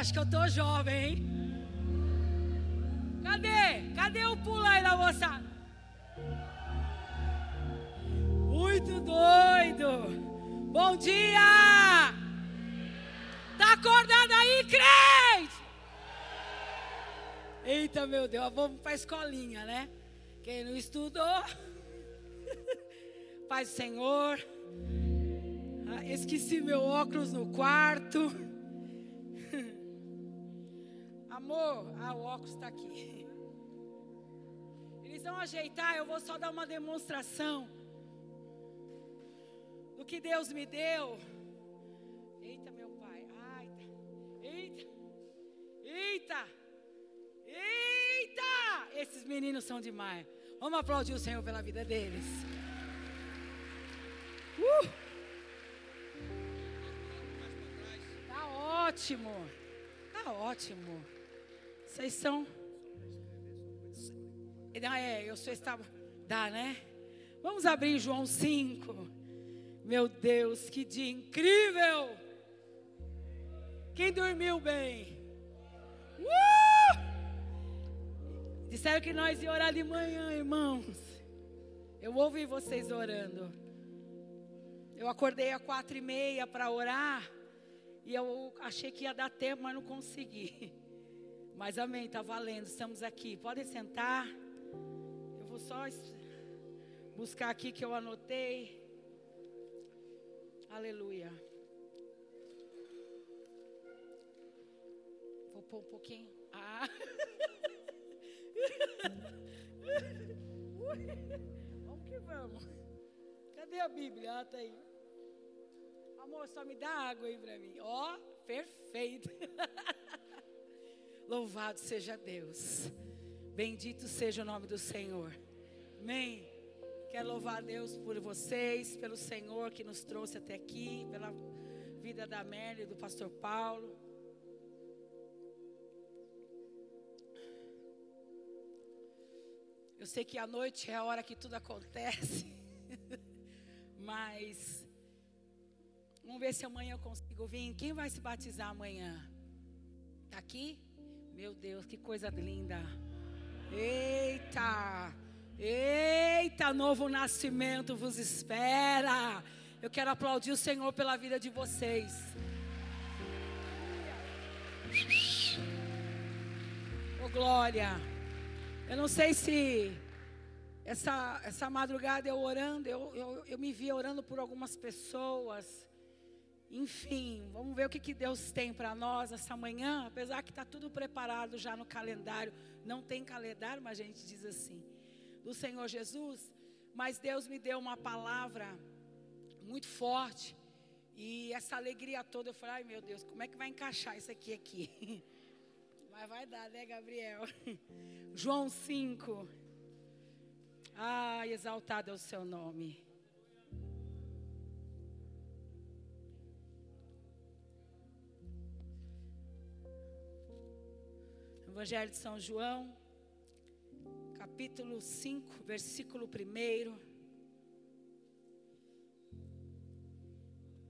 acho que eu tô jovem, hein? Cadê? Cadê o pulo aí da moçada? Muito doido. Bom dia! Tá acordado aí, crente? Eita, meu Deus, vamos para a escolinha, né? Quem não estudou, Pai Senhor, ah, esqueci meu óculos no quarto. Amor, ah, o óculos está aqui. Eles vão ajeitar, eu vou só dar uma demonstração do que Deus me deu. Eita, meu pai, ai, eita, eita, eita, esses meninos são demais. Vamos aplaudir o Senhor pela vida deles. Uh! Tá ótimo. Tá ótimo. Vocês são. Ah, é, eu sou estava. Dá, né? Vamos abrir João 5. Meu Deus, que dia incrível! Quem dormiu bem? Uh! Disseram que nós ia orar de manhã, irmãos. Eu ouvi vocês orando. Eu acordei às quatro e meia para orar. E eu achei que ia dar tempo, mas não consegui. Mas amém, está valendo. Estamos aqui. Podem sentar. Eu vou só buscar aqui que eu anotei. Aleluia. Vou pôr um pouquinho. Ah. vamos que vamos. Cadê a Bíblia? Ah, tá aí. Amor, só me dá água aí para mim. Ó, oh, perfeito. Louvado seja Deus. Bendito seja o nome do Senhor. Amém. Quero louvar a Deus por vocês, pelo Senhor que nos trouxe até aqui, pela vida da Amélia e do pastor Paulo. Eu sei que a noite é a hora que tudo acontece, mas vamos ver se amanhã eu consigo vir. Quem vai se batizar amanhã? Está aqui? Meu Deus, que coisa linda! Eita! Eita, novo nascimento vos espera. Eu quero aplaudir o Senhor pela vida de vocês. Oh, glória. Eu não sei se essa, essa madrugada eu orando, eu, eu, eu me vi orando por algumas pessoas. Enfim, vamos ver o que, que Deus tem para nós essa manhã, apesar que está tudo preparado já no calendário. Não tem calendário, mas a gente diz assim, do Senhor Jesus. Mas Deus me deu uma palavra muito forte. E essa alegria toda, eu falei, ai meu Deus, como é que vai encaixar isso aqui aqui? Mas vai dar, né, Gabriel? João 5. Ai, exaltado é o seu nome. Evangelho de São João, capítulo 5, versículo 1.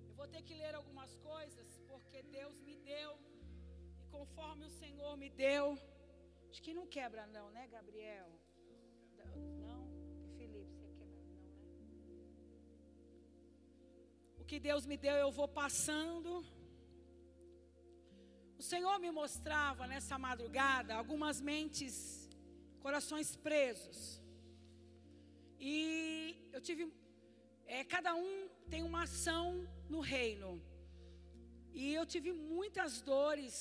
Eu vou ter que ler algumas coisas, porque Deus me deu, e conforme o Senhor me deu, Acho que não quebra não, né, Gabriel? Não? Felipe, você quebra não, né? O que Deus me deu, eu vou passando. O Senhor me mostrava nessa madrugada algumas mentes, corações presos. E eu tive, é, cada um tem uma ação no reino. E eu tive muitas dores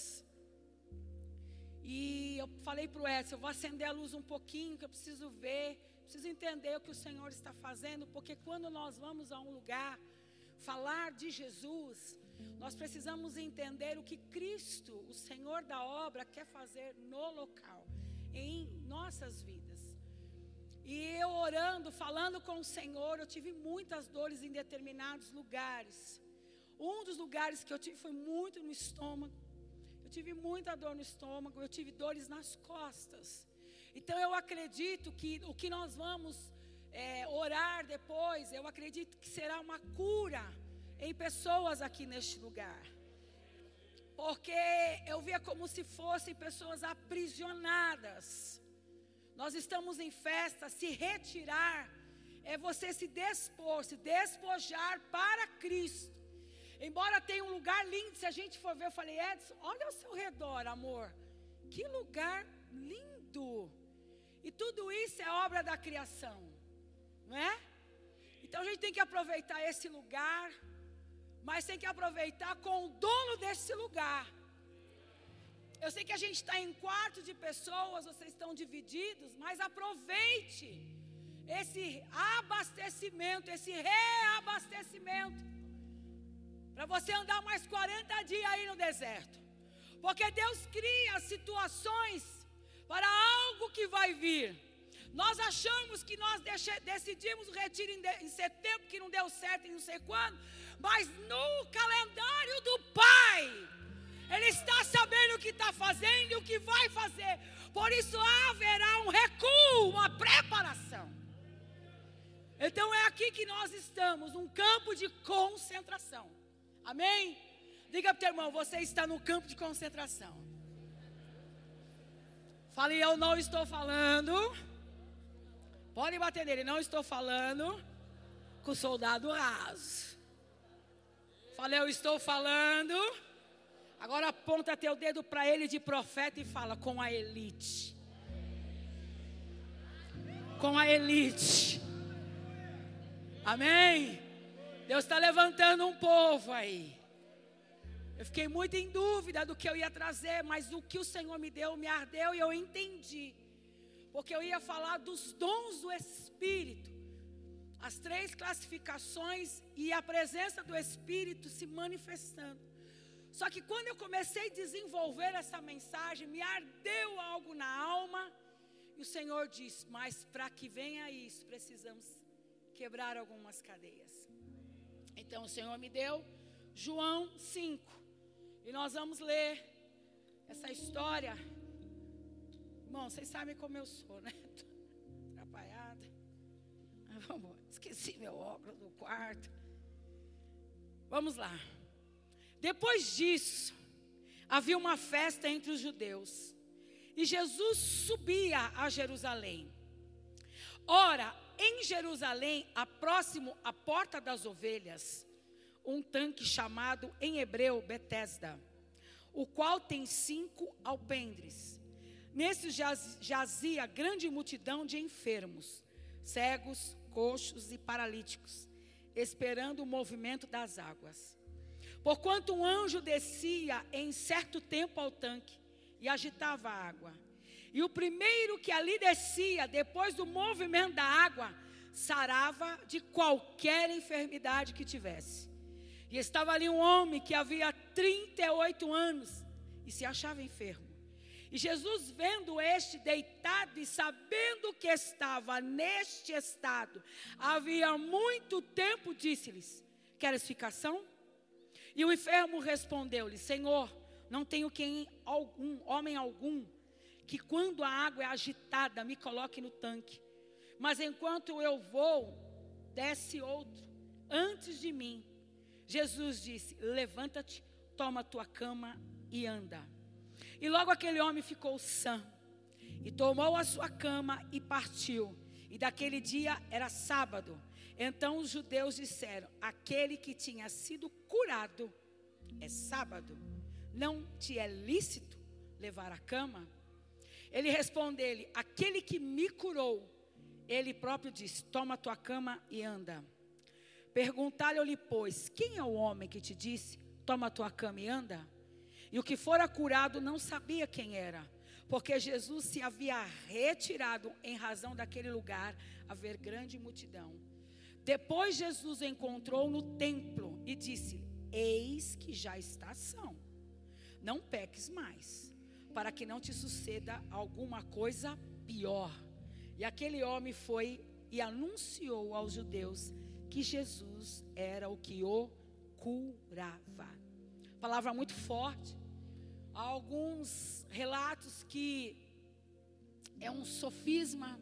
e eu falei para o Edson, eu vou acender a luz um pouquinho, que eu preciso ver, preciso entender o que o Senhor está fazendo, porque quando nós vamos a um lugar falar de Jesus, nós precisamos entender o que Cristo, o Senhor da obra, quer fazer no local, em nossas vidas. E eu orando, falando com o Senhor, eu tive muitas dores em determinados lugares. Um dos lugares que eu tive foi muito no estômago. Eu tive muita dor no estômago, eu tive dores nas costas. Então eu acredito que o que nós vamos é, orar depois, eu acredito que será uma cura em pessoas aqui neste lugar. porque eu via como se fossem pessoas aprisionadas. Nós estamos em festa, se retirar é você se dispor, se despojar para Cristo. Embora tenha um lugar lindo, se a gente for ver, eu falei, Edson, olha ao seu redor, amor. Que lugar lindo. E tudo isso é obra da criação, não é? Então a gente tem que aproveitar esse lugar, mas tem que aproveitar com o dono desse lugar. Eu sei que a gente está em quarto de pessoas, vocês estão divididos, mas aproveite esse abastecimento, esse reabastecimento, para você andar mais 40 dias aí no deserto, porque Deus cria situações para algo que vai vir. Nós achamos que nós decidimos o retiro em, setembro, que não deu certo em não sei quando, mas no calendário do Pai, Ele está sabendo o que está fazendo e o que vai fazer. Por isso haverá um recuo, uma preparação. Então é aqui que nós estamos, um campo de concentração. Amém? Diga para o teu irmão, você está no campo de concentração. Fale, eu não estou falando. Pode bater nele, não estou falando com o soldado raso. Falei, eu estou falando. Agora aponta teu dedo para ele de profeta e fala com a elite. Com a elite. Amém? Deus está levantando um povo aí. Eu fiquei muito em dúvida do que eu ia trazer, mas o que o Senhor me deu me ardeu e eu entendi. Porque eu ia falar dos dons do Espírito. As três classificações e a presença do Espírito se manifestando. Só que quando eu comecei a desenvolver essa mensagem, me ardeu algo na alma. E o Senhor disse: Mas para que venha isso, precisamos quebrar algumas cadeias. Então o Senhor me deu João 5. E nós vamos ler essa história. Irmão, vocês sabem como eu sou, né? Atrapalhada. Vamos, esqueci meu óculos no quarto. Vamos lá. Depois disso, havia uma festa entre os judeus. E Jesus subia a Jerusalém. Ora, em Jerusalém, a próximo à porta das ovelhas, um tanque chamado em hebreu Betesda, o qual tem cinco alpendres. Nesse jaz, jazia grande multidão de enfermos, cegos, coxos e paralíticos, esperando o movimento das águas. Porquanto um anjo descia em certo tempo ao tanque e agitava a água. E o primeiro que ali descia, depois do movimento da água, sarava de qualquer enfermidade que tivesse. E estava ali um homem que havia 38 anos e se achava enfermo. E Jesus, vendo este deitado e sabendo que estava neste estado, havia muito tempo, disse-lhes: Queres ficação? E o enfermo respondeu-lhe: Senhor, não tenho quem algum, homem algum, que quando a água é agitada me coloque no tanque. Mas enquanto eu vou, desce outro antes de mim. Jesus disse: Levanta-te, toma tua cama e anda. E logo aquele homem ficou sã, e tomou a sua cama e partiu. E daquele dia era sábado. Então os judeus disseram: Aquele que tinha sido curado é sábado. Não te é lícito levar a cama? Ele respondeu-lhe: Aquele que me curou, ele próprio disse: Toma tua cama e anda. Perguntar-lhe, pois, quem é o homem que te disse: Toma tua cama e anda? E o que fora curado não sabia quem era, porque Jesus se havia retirado em razão daquele lugar haver grande multidão. Depois Jesus encontrou no templo e disse: Eis que já está são. Não peques mais para que não te suceda alguma coisa pior. E aquele homem foi e anunciou aos judeus que Jesus era o que o curava. Palavra muito forte. Há alguns relatos que é um sofisma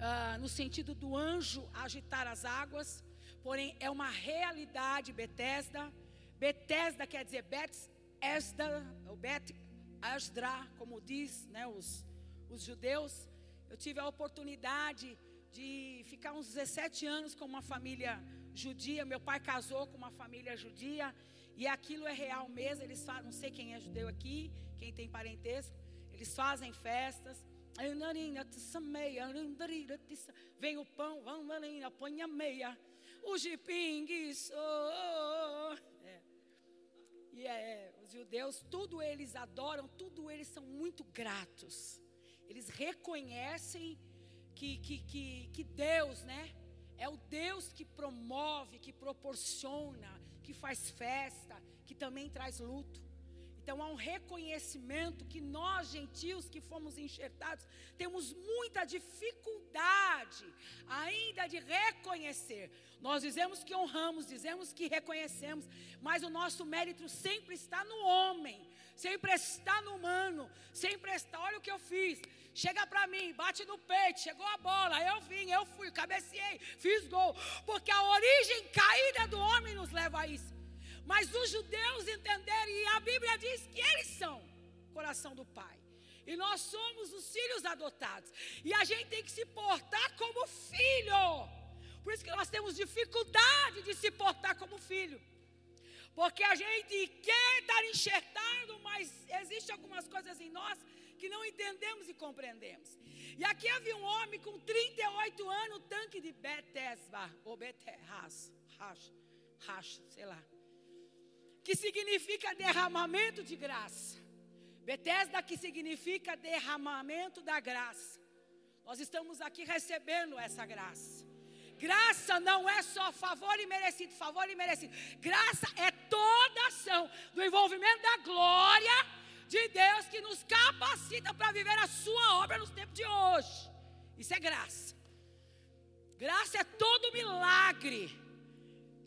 uh, no sentido do anjo agitar as águas, porém é uma realidade Betesda. Betesda quer dizer Bet Esdra, o Bet Asdra, como diz né, os, os judeus. Eu tive a oportunidade de ficar uns 17 anos com uma família judia. Meu pai casou com uma família judia. E aquilo é real mesmo. Eles falam, não sei quem é judeu aqui, quem tem parentesco. Eles fazem festas. Vem o pão, põe a meia. O jipingues. Oh, é. E é, os judeus, tudo eles adoram, tudo eles são muito gratos. Eles reconhecem que, que, que, que Deus, né? É o Deus que promove, que proporciona, que faz festa, que também traz luto. Então há um reconhecimento que nós, gentios que fomos enxertados, temos muita dificuldade ainda de reconhecer. Nós dizemos que honramos, dizemos que reconhecemos, mas o nosso mérito sempre está no homem, sempre está no humano, sempre está. Olha o que eu fiz. Chega para mim, bate no peito, chegou a bola, eu vim, eu fui, cabeceei, fiz gol. Porque a origem caída do homem nos leva a isso. Mas os judeus entenderam, e a Bíblia diz que eles são coração do Pai. E nós somos os filhos adotados. E a gente tem que se portar como filho. Por isso que nós temos dificuldade de se portar como filho. Porque a gente quer estar enxertado, mas existem algumas coisas em nós que não entendemos e compreendemos. E aqui havia um homem com 38 anos, tanque de Betesba, ou Beterras, Racha, Racha, sei lá que significa derramamento de graça. Betesda, que significa derramamento da graça. Nós estamos aqui recebendo essa graça. Graça não é só favor e merecido, favor e merecido. Graça é toda ação do envolvimento da glória de Deus que nos capacita para viver a sua obra nos tempos de hoje. Isso é graça. Graça é todo milagre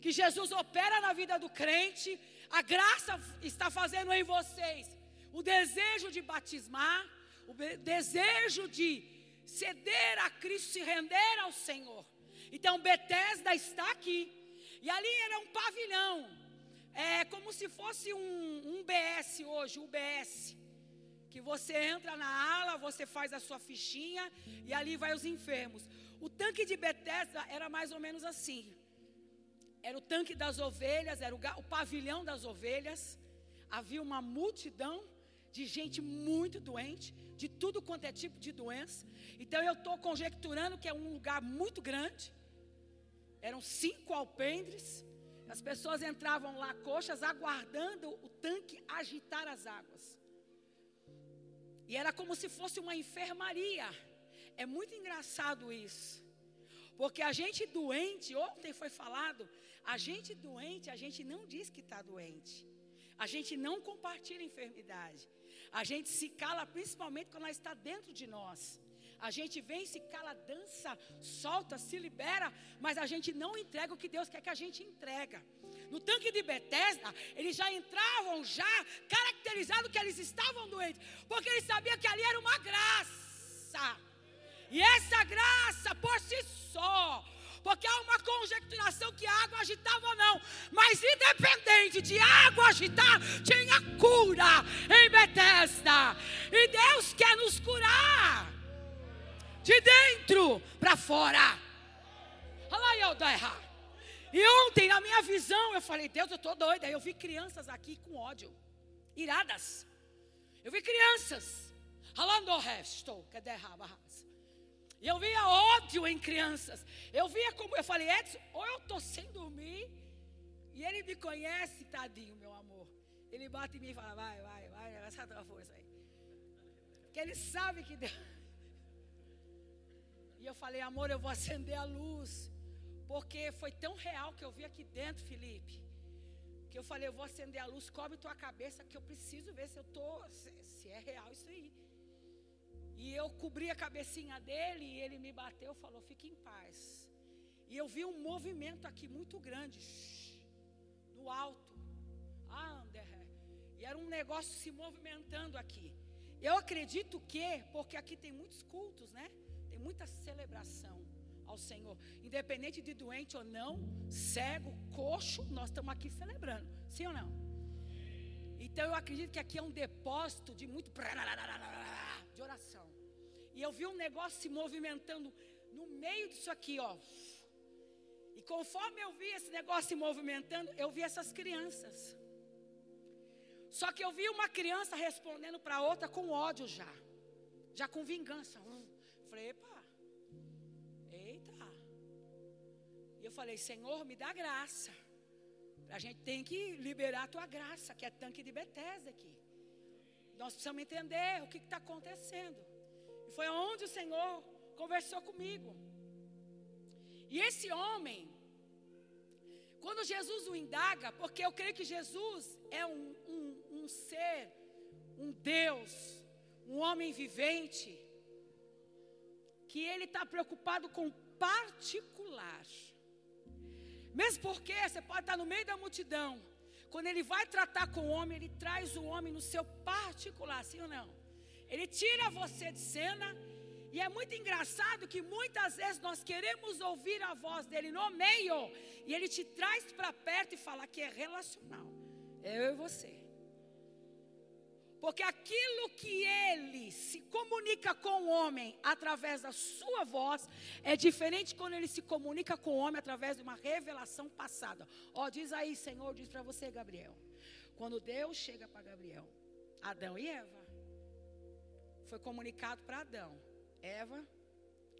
que Jesus opera na vida do crente a graça está fazendo em vocês o desejo de batismar, o desejo de ceder a Cristo, se render ao Senhor. Então Betesda está aqui. E ali era um pavilhão. É como se fosse um, um BS hoje, o BS. Que você entra na ala, você faz a sua fichinha e ali vai os enfermos. O tanque de Betesda era mais ou menos assim era o tanque das ovelhas, era o, o pavilhão das ovelhas. Havia uma multidão de gente muito doente, de tudo quanto é tipo de doença. Então eu estou conjecturando que é um lugar muito grande. Eram cinco alpendres. As pessoas entravam lá coxas, aguardando o tanque agitar as águas. E era como se fosse uma enfermaria. É muito engraçado isso. Porque a gente doente, ontem foi falado, a gente doente, a gente não diz que está doente. A gente não compartilha enfermidade. A gente se cala principalmente quando ela está dentro de nós. A gente vem, se cala, dança, solta, se libera, mas a gente não entrega o que Deus quer que a gente entrega. No tanque de Betesda, eles já entravam já caracterizado que eles estavam doentes, porque eles sabiam que ali era uma graça. E essa graça por si só porque há uma conjecturação que a água agitava ou não. Mas independente de água agitar, tinha cura em Betesda. E Deus quer nos curar de dentro para fora. E ontem, na minha visão, eu falei, Deus, eu estou doida. Eu vi crianças aqui com ódio, iradas. Eu vi crianças. E eu via ódio em crianças. Eu via como. Eu falei, Edson, ou eu estou sem dormir. E ele me conhece, tadinho, meu amor. Ele bate em mim e fala: vai, vai, vai, essa é tua força aí. Porque ele sabe que Deus. E eu falei, amor, eu vou acender a luz. Porque foi tão real que eu vi aqui dentro, Felipe. Que eu falei, eu vou acender a luz, cobre tua cabeça, que eu preciso ver se eu tô, se, se é real isso aí. E eu cobri a cabecinha dele e ele me bateu e falou: Fique em paz. E eu vi um movimento aqui muito grande, no alto. Ah, E era um negócio se movimentando aqui. Eu acredito que, porque aqui tem muitos cultos, né? Muita celebração ao Senhor. Independente de doente ou não, cego, coxo, nós estamos aqui celebrando. Sim ou não? Então eu acredito que aqui é um depósito de muito de oração. E eu vi um negócio se movimentando no meio disso aqui, ó. E conforme eu vi esse negócio se movimentando, eu vi essas crianças. Só que eu vi uma criança respondendo para outra com ódio já. Já com vingança. Hum. Falei, epa. Eita. E eu falei, Senhor, me dá graça. A gente tem que liberar a tua graça, que é tanque de Bethesda aqui. Nós precisamos entender o que está acontecendo. E foi onde o Senhor conversou comigo. E esse homem, quando Jesus o indaga, porque eu creio que Jesus é um, um, um ser, um Deus, um homem vivente, que ele está preocupado com particular. Mesmo porque você pode estar no meio da multidão. Quando ele vai tratar com o homem, ele traz o homem no seu particular, sim ou não? Ele tira você de cena. E é muito engraçado que muitas vezes nós queremos ouvir a voz dele no meio. E ele te traz para perto e fala que é relacional. É eu e você. Porque aquilo que ele se comunica com o homem através da sua voz é diferente quando ele se comunica com o homem através de uma revelação passada. Ó, diz aí, Senhor, diz para você, Gabriel. Quando Deus chega para Gabriel, Adão e Eva, foi comunicado para Adão, Eva,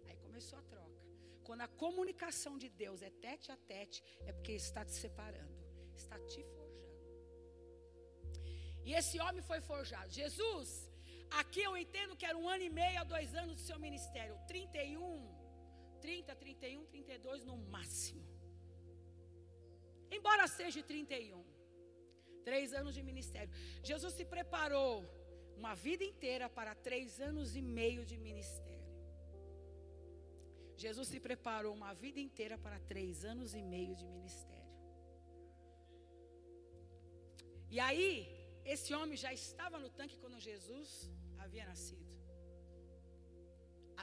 aí começou a troca. Quando a comunicação de Deus é tete a tete, é porque está te separando, está te forjando. E esse homem foi forjado. Jesus, aqui eu entendo que era um ano e meio a dois anos do seu ministério. 31, 30, 31, 32 no máximo. Embora seja 31. Três anos de ministério. Jesus se preparou uma vida inteira para três anos e meio de ministério. Jesus se preparou uma vida inteira para três anos e meio de ministério. E aí, esse homem já estava no tanque quando Jesus havia nascido.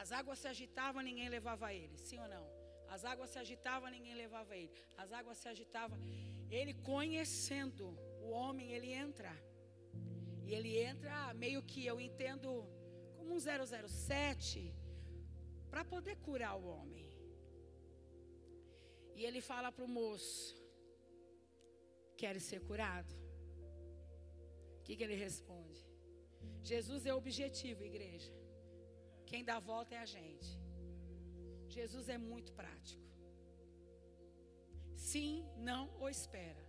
As águas se agitavam, ninguém levava ele, sim ou não? As águas se agitavam, ninguém levava ele. As águas se agitavam. Ele conhecendo o homem, ele entra. E ele entra meio que eu entendo como um 007 para poder curar o homem. E ele fala para o moço: Quer ser curado? O que, que ele responde? Jesus é objetivo, igreja. Quem dá volta é a gente. Jesus é muito prático. Sim, não ou espera.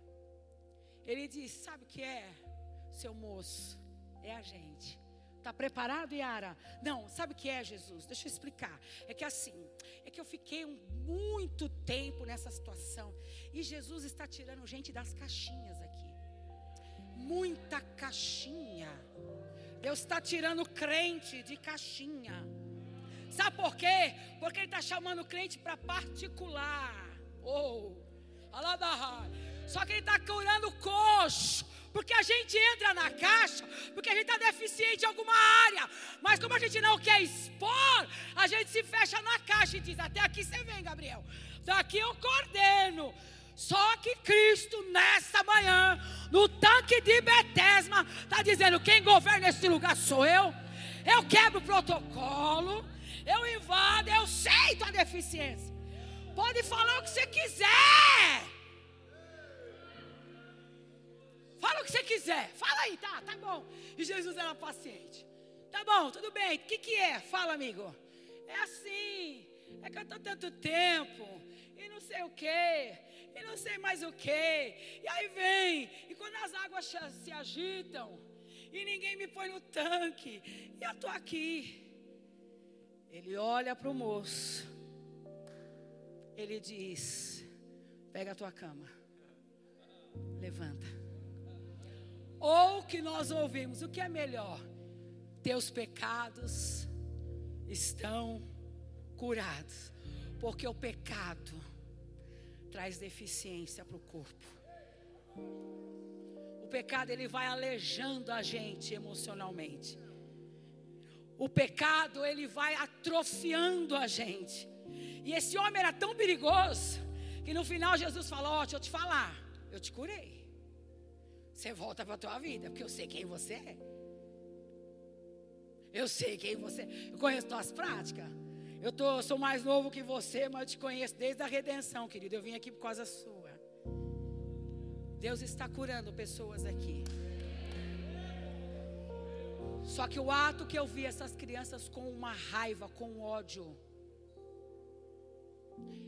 Ele diz: Sabe o que é, seu moço? É a gente. Está preparado, Yara? Não, sabe o que é, Jesus? Deixa eu explicar. É que assim, é que eu fiquei um, muito tempo nessa situação. E Jesus está tirando gente das caixinhas muita caixinha. Deus está tirando crente de caixinha. Sabe por quê? Porque Ele está chamando o crente para particular. Oh, só que Ele está curando o coxo. Porque a gente entra na caixa, porque a gente está deficiente em alguma área. Mas como a gente não quer expor, a gente se fecha na caixa e diz: Até aqui você vem, Gabriel. Daqui eu coordeno. Só que Cristo, nessa manhã, no tanque de Betesma, está dizendo: quem governa esse lugar sou eu. Eu quebro o protocolo, eu invado, eu sei tua deficiência. Pode falar o que você quiser. Fala o que você quiser. Fala aí, tá, tá bom. E Jesus era paciente. Tá bom, tudo bem. O que, que é? Fala, amigo. É assim. É que eu estou tanto tempo. E não sei o quê e não sei mais o que. E aí vem, e quando as águas se agitam, e ninguém me põe no tanque, e eu estou aqui. Ele olha para o moço, ele diz: Pega a tua cama, levanta. Ou que nós ouvimos, o que é melhor? Teus pecados estão curados, porque o pecado traz deficiência para o corpo. O pecado ele vai alejando a gente emocionalmente. O pecado ele vai atrofiando a gente. E esse homem era tão perigoso que no final Jesus falou: oh, deixa eu te falar, eu te curei. você volta para a tua vida, porque eu sei quem você é. Eu sei quem você é. Eu conheço tuas práticas. Eu tô, sou mais novo que você, mas eu te conheço desde a redenção, querido. Eu vim aqui por causa sua. Deus está curando pessoas aqui. Só que o ato que eu vi essas crianças com uma raiva, com ódio.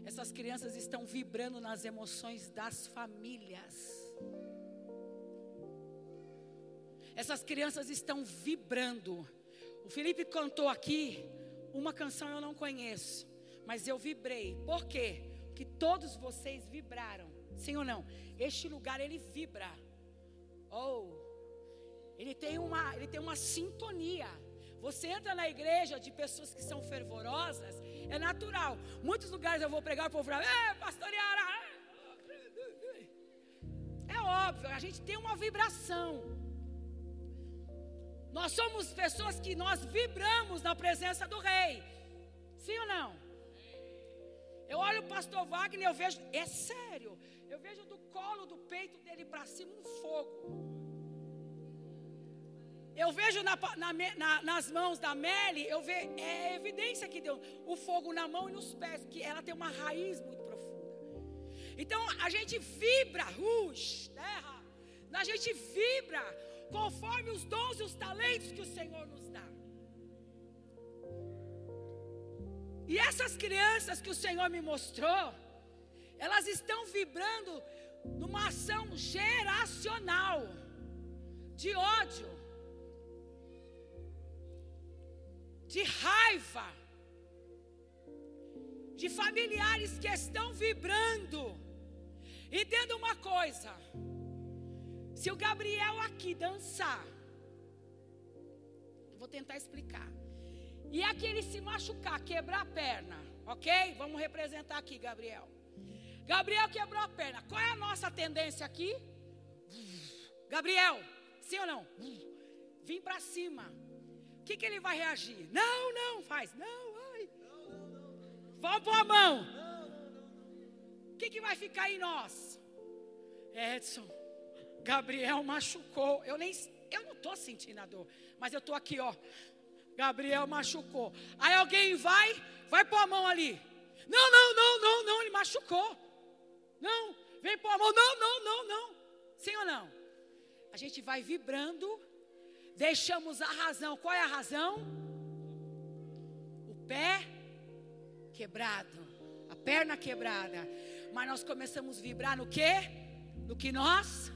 Essas crianças estão vibrando nas emoções das famílias. Essas crianças estão vibrando. O Felipe cantou aqui uma canção eu não conheço, mas eu vibrei. Por quê? Porque todos vocês vibraram. Sim ou não? Este lugar ele vibra. Oh, ele tem uma, ele tem uma sintonia. Você entra na igreja de pessoas que são fervorosas, é natural. Muitos lugares eu vou pregar, o povo fala, é, pastoreara. É óbvio, a gente tem uma vibração. Nós somos pessoas que nós vibramos na presença do rei. Sim ou não? Eu olho o pastor Wagner, eu vejo, é sério, eu vejo do colo do peito dele para cima um fogo. Eu vejo na, na, na, nas mãos da Melly, eu vejo, é evidência que deu o fogo na mão e nos pés, que ela tem uma raiz muito profunda. Então a gente vibra, rush, terra, a gente vibra conforme os dons e os talentos que o Senhor nos dá. E essas crianças que o Senhor me mostrou, elas estão vibrando numa ação geracional de ódio de raiva, de familiares que estão vibrando. Entenda uma coisa: se o Gabriel aqui dançar, vou tentar explicar, e aqui ele se machucar, quebrar a perna, ok? Vamos representar aqui, Gabriel. Gabriel quebrou a perna. Qual é a nossa tendência aqui? Gabriel, sim ou não? Vim para cima que, que ele vai reagir? Não, não, faz. Não, ai. Vamos pôr a mão. O que, que vai ficar em nós? Edson, Gabriel machucou. Eu nem, eu não estou sentindo a dor, mas eu estou aqui, ó. Gabriel machucou. Aí alguém vai, vai pôr a mão ali. Não, não, não, não, não, ele machucou. Não, vem pôr a mão. Não, não, não, não. Sim ou não? A gente vai vibrando deixamos a razão. Qual é a razão? O pé quebrado, a perna quebrada. Mas nós começamos a vibrar no que? No que nós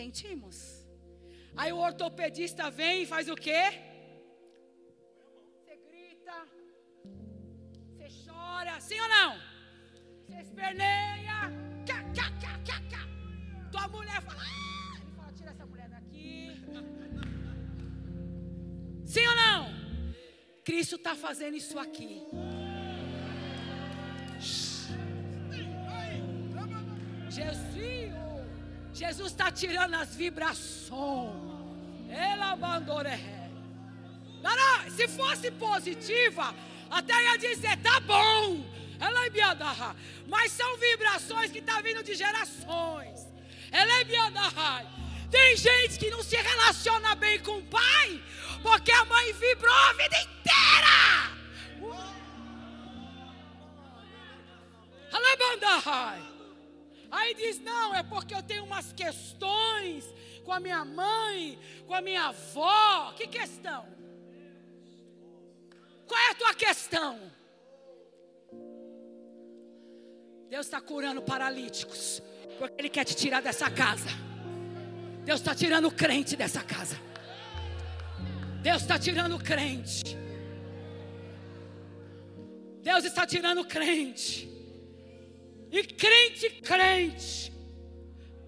sentimos. Aí o ortopedista vem e faz o quê? Você grita, você chora, sim ou não? Você esperneia, tua mulher fala. Ah! Sim ou não? Cristo está fazendo isso aqui. Jesus, Jesus está tirando as vibrações. Ela abandonou. Se fosse positiva, até ia dizer, tá bom. Ela é Mas são vibrações que estão tá vindo de gerações. Ela é Tem gente que não se relaciona bem com o pai, porque a mãe vibrou a vida inteira. Aí diz: não, é porque eu tenho umas questões com a minha mãe, com a minha avó. Que questão? Qual é a tua questão? Deus está curando paralíticos, porque Ele quer te tirar dessa casa. Deus está tirando o crente dessa casa. Deus está tirando o crente. Deus está tirando o crente. E crente, crente.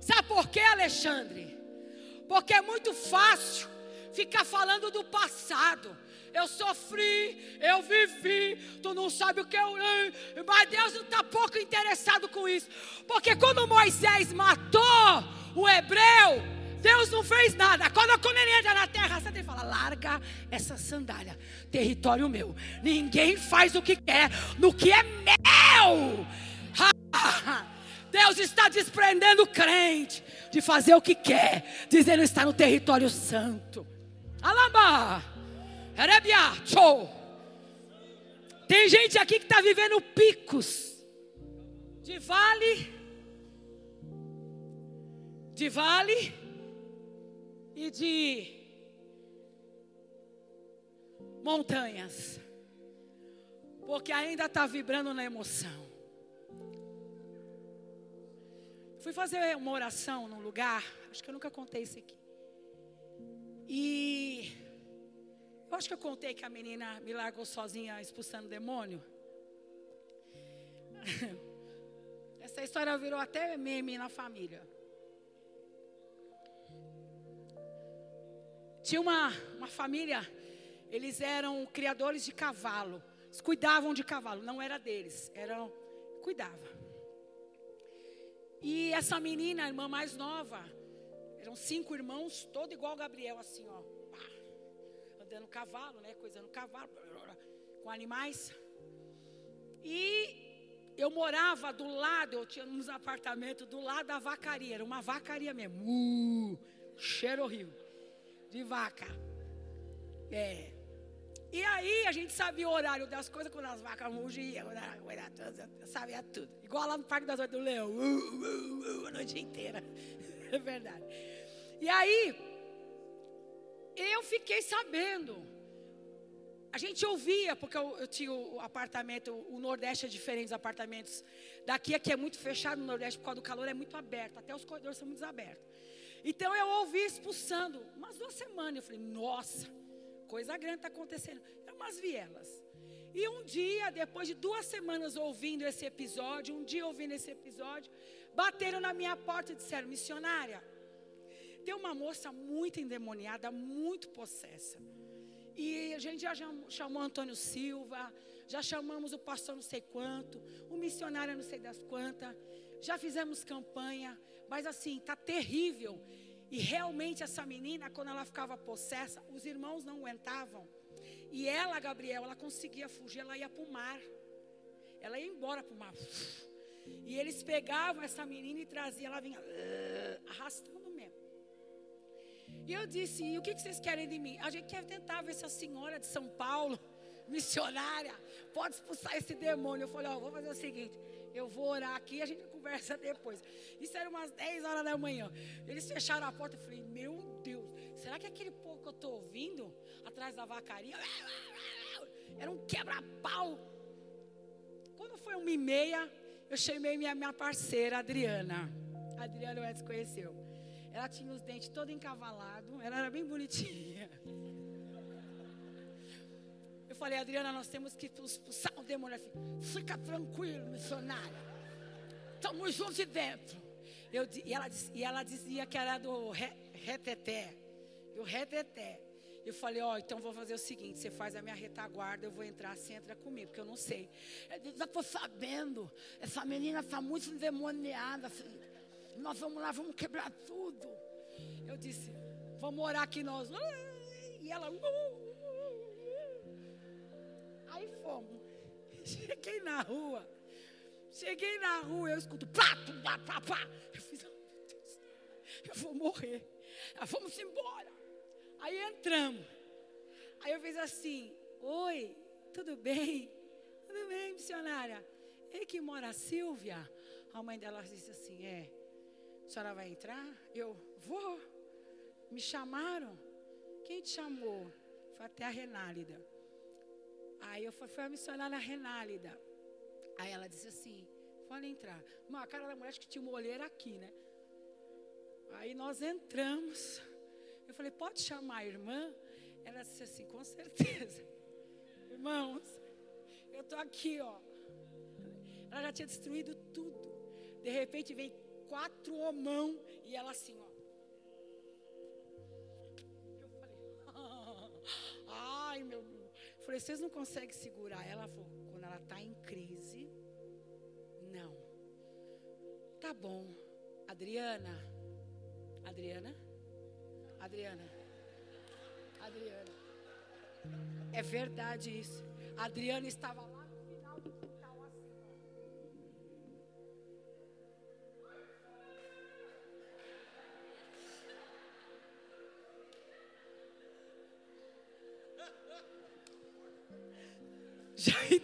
Sabe por quê, Alexandre? Porque é muito fácil ficar falando do passado. Eu sofri, eu vivi, tu não sabe o que eu. Mas Deus não está pouco interessado com isso. Porque quando Moisés matou o hebreu, Deus não fez nada. Quando, quando ele entra na terra, que falar: larga essa sandália, território meu. Ninguém faz o que quer no que é meu. Deus está desprendendo o crente de fazer o que quer, dizendo está no território santo. Alaba, show. Tem gente aqui que está vivendo picos de vale, de vale e de montanhas, porque ainda está vibrando na emoção. Fui fazer uma oração num lugar, acho que eu nunca contei isso aqui. E eu acho que eu contei que a menina me largou sozinha expulsando o demônio. Essa história virou até meme na família. Tinha uma, uma família, eles eram criadores de cavalo. Eles cuidavam de cavalo, não era deles, eram cuidava. E essa menina, a irmã mais nova, eram cinco irmãos, todo igual Gabriel, assim, ó, andando cavalo, né, coisando cavalo, com animais. E eu morava do lado, eu tinha uns apartamentos do lado da vacaria, era uma vacaria mesmo, uh, cheiro horrível de vaca. É. E aí a gente sabia o horário das coisas quando as vacas mugiam, sabia tudo. Igual lá no Parque das Oito do Leão, uh, uh, uh, a noite inteira. É verdade. E aí, eu fiquei sabendo. A gente ouvia, porque eu, eu, tinha o apartamento, o Nordeste é diferente dos apartamentos daqui, aqui é muito fechado no Nordeste, por causa do calor é muito aberto, até os corredores são muito abertos. Então eu ouvi expulsando, umas duas semanas. Eu falei, nossa, coisa grande está acontecendo. É umas vielas. E um dia, depois de duas semanas ouvindo esse episódio, um dia ouvindo esse episódio, bateram na minha porta e disseram: missionária, tem uma moça muito endemoniada, muito possessa. E a gente já chamou Antônio Silva, já chamamos o pastor não sei quanto, o missionário não sei das quantas, já fizemos campanha, mas assim, tá terrível. E realmente essa menina, quando ela ficava possessa, os irmãos não aguentavam. E ela, Gabriel, ela conseguia fugir, ela ia para o mar. Ela ia embora para o mar. E eles pegavam essa menina e traziam, ela vinha uh, arrastando mesmo. E eu disse: e o que vocês querem de mim? A gente quer tentar ver se a senhora de São Paulo, missionária, pode expulsar esse demônio. Eu falei: Ó, oh, vou fazer o seguinte: eu vou orar aqui e a gente conversa depois. Isso era umas 10 horas da manhã. Eles fecharam a porta e falei, meu Deus, será que aquele pouco que eu estou ouvindo atrás da vacaria era um quebra-pau? Quando foi uma e meia, eu chamei minha, minha parceira, Adriana. Adriana o Edson conheceu. Ela tinha os dentes todo encavalados, ela era bem bonitinha. Eu falei, Adriana, nós temos que expulsar o demônio. Fica tranquilo, missionária. Estamos juntos de dentro. Eu, e, ela, e ela dizia que era do reteté. Do reteté. Eu falei, ó, oh, então vou fazer o seguinte: você faz a minha retaguarda, eu vou entrar, você entra comigo, porque eu não sei. Já estou sabendo, essa menina está muito endemoniada. Nós vamos lá, vamos quebrar tudo. Eu disse, vamos orar aqui nós. E ela, Aí fomos. Cheguei na rua. Cheguei na rua, eu escuto pá, pá, pá, pá. Eu fiz, oh, meu Deus, eu vou morrer. Aí vamos embora. Aí entramos. Aí eu fiz assim: Oi, tudo bem? Tudo bem, missionária? Ele que mora a Silvia. A mãe dela disse assim: É, a senhora vai entrar? Eu vou. Me chamaram. Quem te chamou? Foi até a Renálida. Aí eu fui, fui a missionária Renálida. Aí ela disse assim: pode entrar. Uma cara da mulher acho que tinha uma olheira aqui, né? Aí nós entramos. Eu falei: pode chamar a irmã? Ela disse assim: com certeza. Irmãos, eu estou aqui, ó. Ela já tinha destruído tudo. De repente vem quatro homão e ela assim, ó. Eu falei, ai meu Falei, vocês não conseguem segurar ela? Falou, quando ela está em crise, não. Tá bom. Adriana. Adriana? Adriana. Adriana. É verdade isso. Adriana estava lá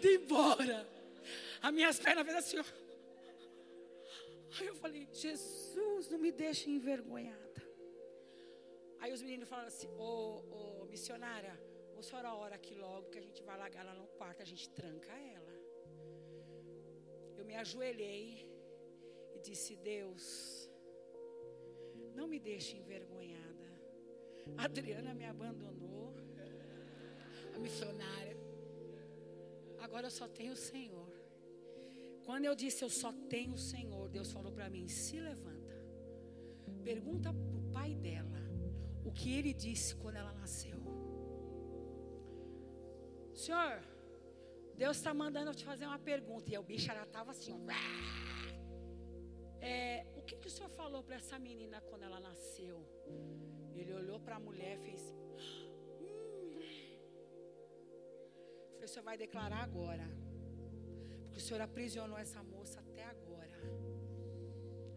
indo embora. As minhas pernas fez assim, ó. Aí eu falei, Jesus, não me deixe envergonhada. Aí os meninos falaram assim, ô, ô missionária, a senhora ora aqui logo que a gente vai largar ela no quarto, a gente tranca ela. Eu me ajoelhei e disse, Deus, não me deixe envergonhada. A Adriana me abandonou, a missionária. Agora eu só tenho o Senhor. Quando eu disse eu só tenho o Senhor, Deus falou para mim: se levanta. Pergunta para o pai dela o que ele disse quando ela nasceu. Senhor, Deus está mandando eu te fazer uma pergunta. E o bicho já estava assim: é, o que, que o senhor falou para essa menina quando ela nasceu? Ele olhou para a mulher e fez. O senhor vai declarar agora. Porque o Senhor aprisionou essa moça até agora.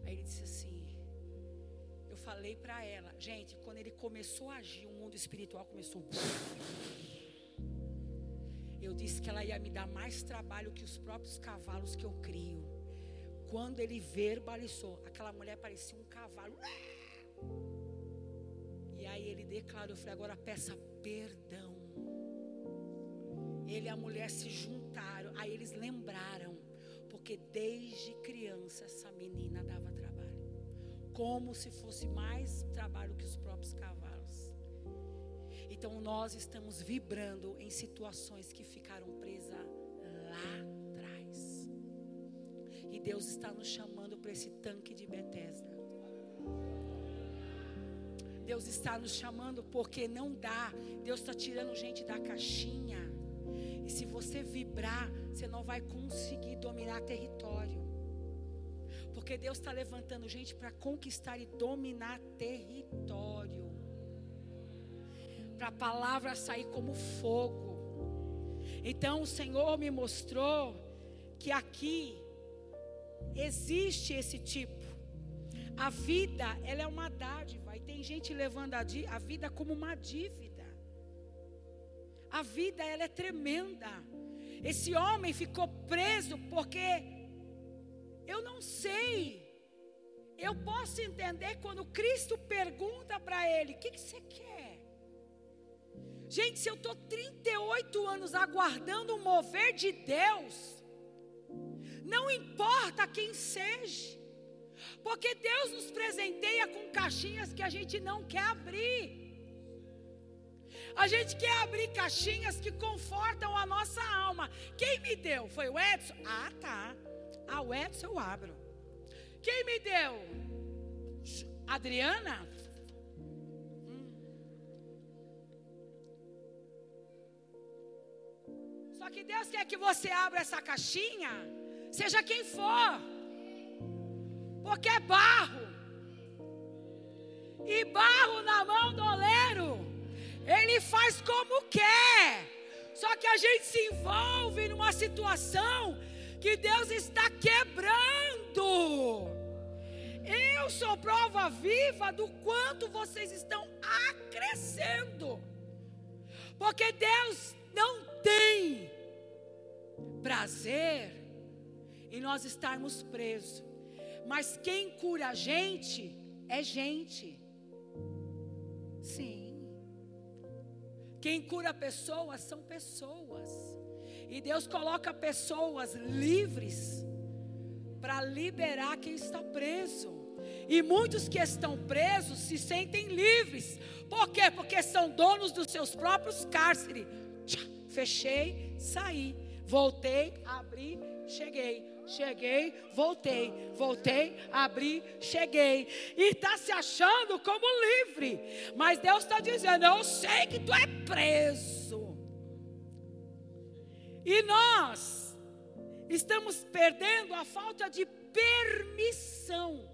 Aí ele disse assim: Eu falei para ela, gente, quando ele começou a agir, o mundo espiritual começou. Eu disse que ela ia me dar mais trabalho que os próprios cavalos que eu crio. Quando ele verbalizou, aquela mulher parecia um cavalo. E aí ele declarou, eu falei, agora peça perdão ele e a mulher se juntaram. Aí eles lembraram, porque desde criança essa menina dava trabalho, como se fosse mais trabalho que os próprios cavalos. Então nós estamos vibrando em situações que ficaram presas lá atrás. E Deus está nos chamando para esse tanque de Betesda. Deus está nos chamando porque não dá. Deus está tirando gente da caixinha. E se você vibrar, você não vai conseguir dominar território. Porque Deus está levantando gente para conquistar e dominar território. Para a palavra sair como fogo. Então o Senhor me mostrou que aqui existe esse tipo. A vida, ela é uma dádiva. E tem gente levando a, a vida como uma dívida. A vida ela é tremenda. Esse homem ficou preso porque eu não sei. Eu posso entender quando Cristo pergunta para ele: O que, que você quer? Gente, se eu estou 38 anos aguardando o mover de Deus, não importa quem seja, porque Deus nos presenteia com caixinhas que a gente não quer abrir. A gente quer abrir caixinhas que confortam a nossa alma. Quem me deu? Foi o Edson? Ah, tá. Ah, o Edson eu abro. Quem me deu? Adriana? Hum. Só que Deus quer que você abra essa caixinha, seja quem for, porque é barro, e barro na mão do oleiro ele faz como quer. Só que a gente se envolve numa situação que Deus está quebrando. Eu sou prova viva do quanto vocês estão acrescendo. Porque Deus não tem prazer em nós estarmos presos. Mas quem cura a gente é gente. Sim. Quem cura pessoas são pessoas. E Deus coloca pessoas livres para liberar quem está preso. E muitos que estão presos se sentem livres. Por quê? Porque são donos dos seus próprios cárceres. Fechei, saí. Voltei, abri, cheguei. Cheguei, voltei, voltei, abri, cheguei. E está se achando como livre. Mas Deus está dizendo: Eu sei que tu é preso. E nós estamos perdendo a falta de permissão.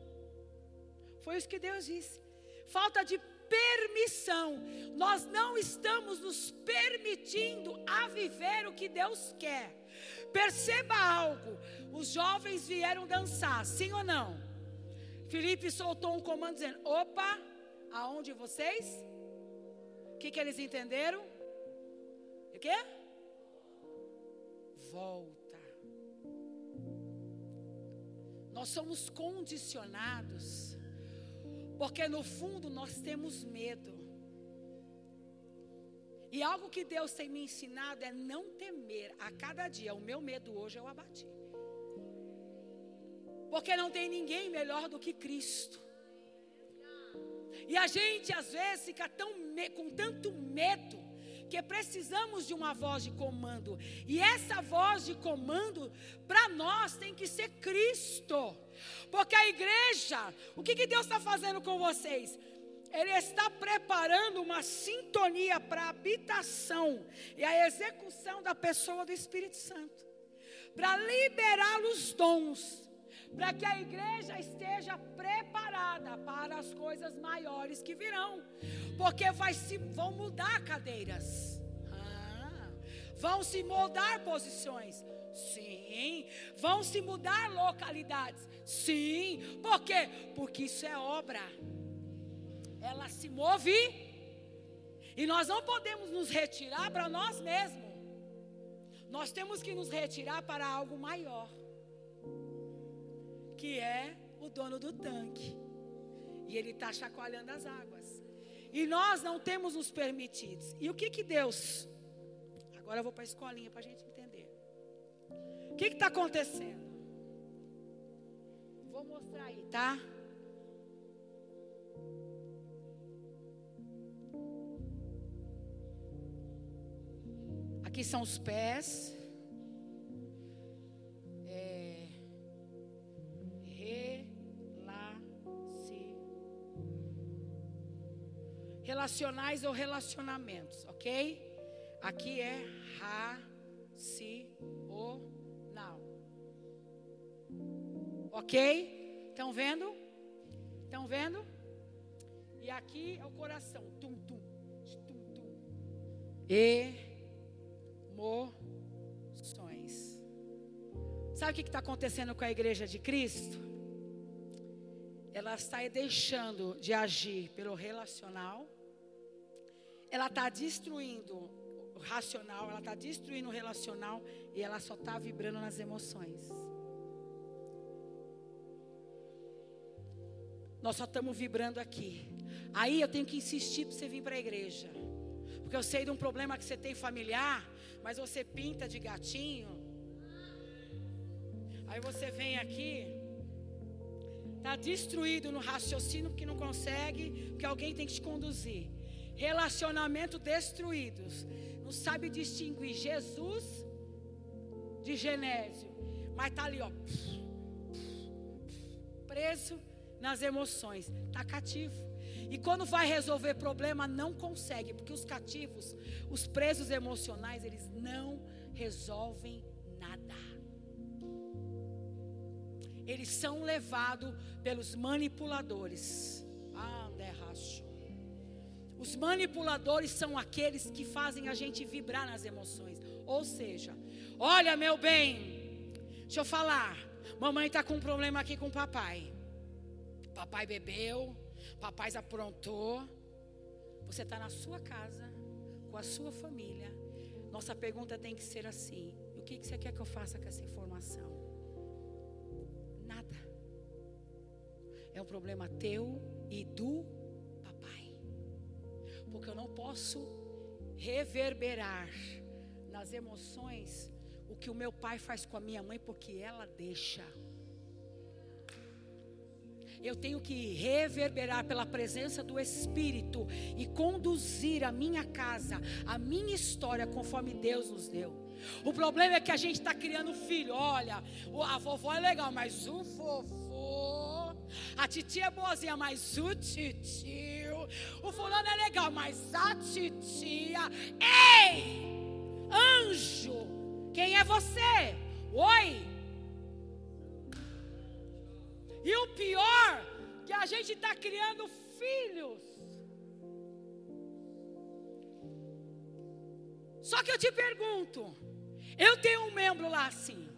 Foi isso que Deus disse. Falta de permissão. Nós não estamos nos permitindo a viver o que Deus quer. Perceba algo: os jovens vieram dançar, sim ou não? Felipe soltou um comando dizendo: opa, aonde vocês? O que, que eles entenderam? O quê? volta. Nós somos condicionados, porque no fundo nós temos medo. E algo que Deus tem me ensinado é não temer a cada dia. O meu medo hoje eu abati. Porque não tem ninguém melhor do que Cristo. E a gente às vezes fica tão com tanto medo que precisamos de uma voz de comando. E essa voz de comando para nós tem que ser Cristo. Porque a igreja, o que, que Deus está fazendo com vocês? Ele está preparando uma sintonia para a habitação e a execução da pessoa do Espírito Santo, para liberar os dons, para que a igreja esteja preparada para as coisas maiores que virão, porque vai se, vão mudar cadeiras, ah, vão se moldar posições, sim, vão se mudar localidades, sim, por quê? Porque isso é obra ela se move e nós não podemos nos retirar para nós mesmos. Nós temos que nos retirar para algo maior, que é o dono do tanque. E ele está chacoalhando as águas. E nós não temos nos permitidos. E o que que Deus? Agora eu vou para a escolinha para a gente entender. O que está acontecendo? Vou mostrar aí, tá? Aqui são os pés. É, Relacionais ou relacionamentos, ok? Aqui é racional. Ok? Estão vendo? Estão vendo? E aqui é o coração. Tum, tum, tum, tum. E emoções. Sabe o que está acontecendo com a igreja de Cristo? Ela está deixando de agir pelo relacional, ela está destruindo o racional, ela está destruindo o relacional e ela só está vibrando nas emoções. Nós só estamos vibrando aqui. Aí eu tenho que insistir para você vir para a igreja. Porque eu sei de um problema que você tem familiar mas você pinta de gatinho. Aí você vem aqui, está destruído no raciocínio porque não consegue, porque alguém tem que te conduzir. Relacionamento destruídos, não sabe distinguir Jesus de Genésio, mas está ali, ó, preso nas emoções, está cativo. E quando vai resolver problema, não consegue, porque os cativos, os presos emocionais, eles não resolvem nada. Eles são levados pelos manipuladores. Ah, Os manipuladores são aqueles que fazem a gente vibrar nas emoções. Ou seja, olha meu bem, deixa eu falar. Mamãe está com um problema aqui com o papai. Papai bebeu, Papai aprontou. Você está na sua casa, com a sua família. Nossa pergunta tem que ser assim: o que, que você quer que eu faça com essa informação? Nada. É um problema teu e do papai. Porque eu não posso reverberar nas emoções o que o meu pai faz com a minha mãe, porque ela deixa eu tenho que reverberar pela presença do Espírito e conduzir a minha casa, a minha história conforme Deus nos deu. O problema é que a gente está criando filho. Olha, a vovó é legal, mas o vovô, a titia é boazinha, mas o titio, o fulano é legal, mas a titia. Ei, anjo, quem é você? Oi. E o pior, que a gente está criando filhos. Só que eu te pergunto, eu tenho um membro lá assim.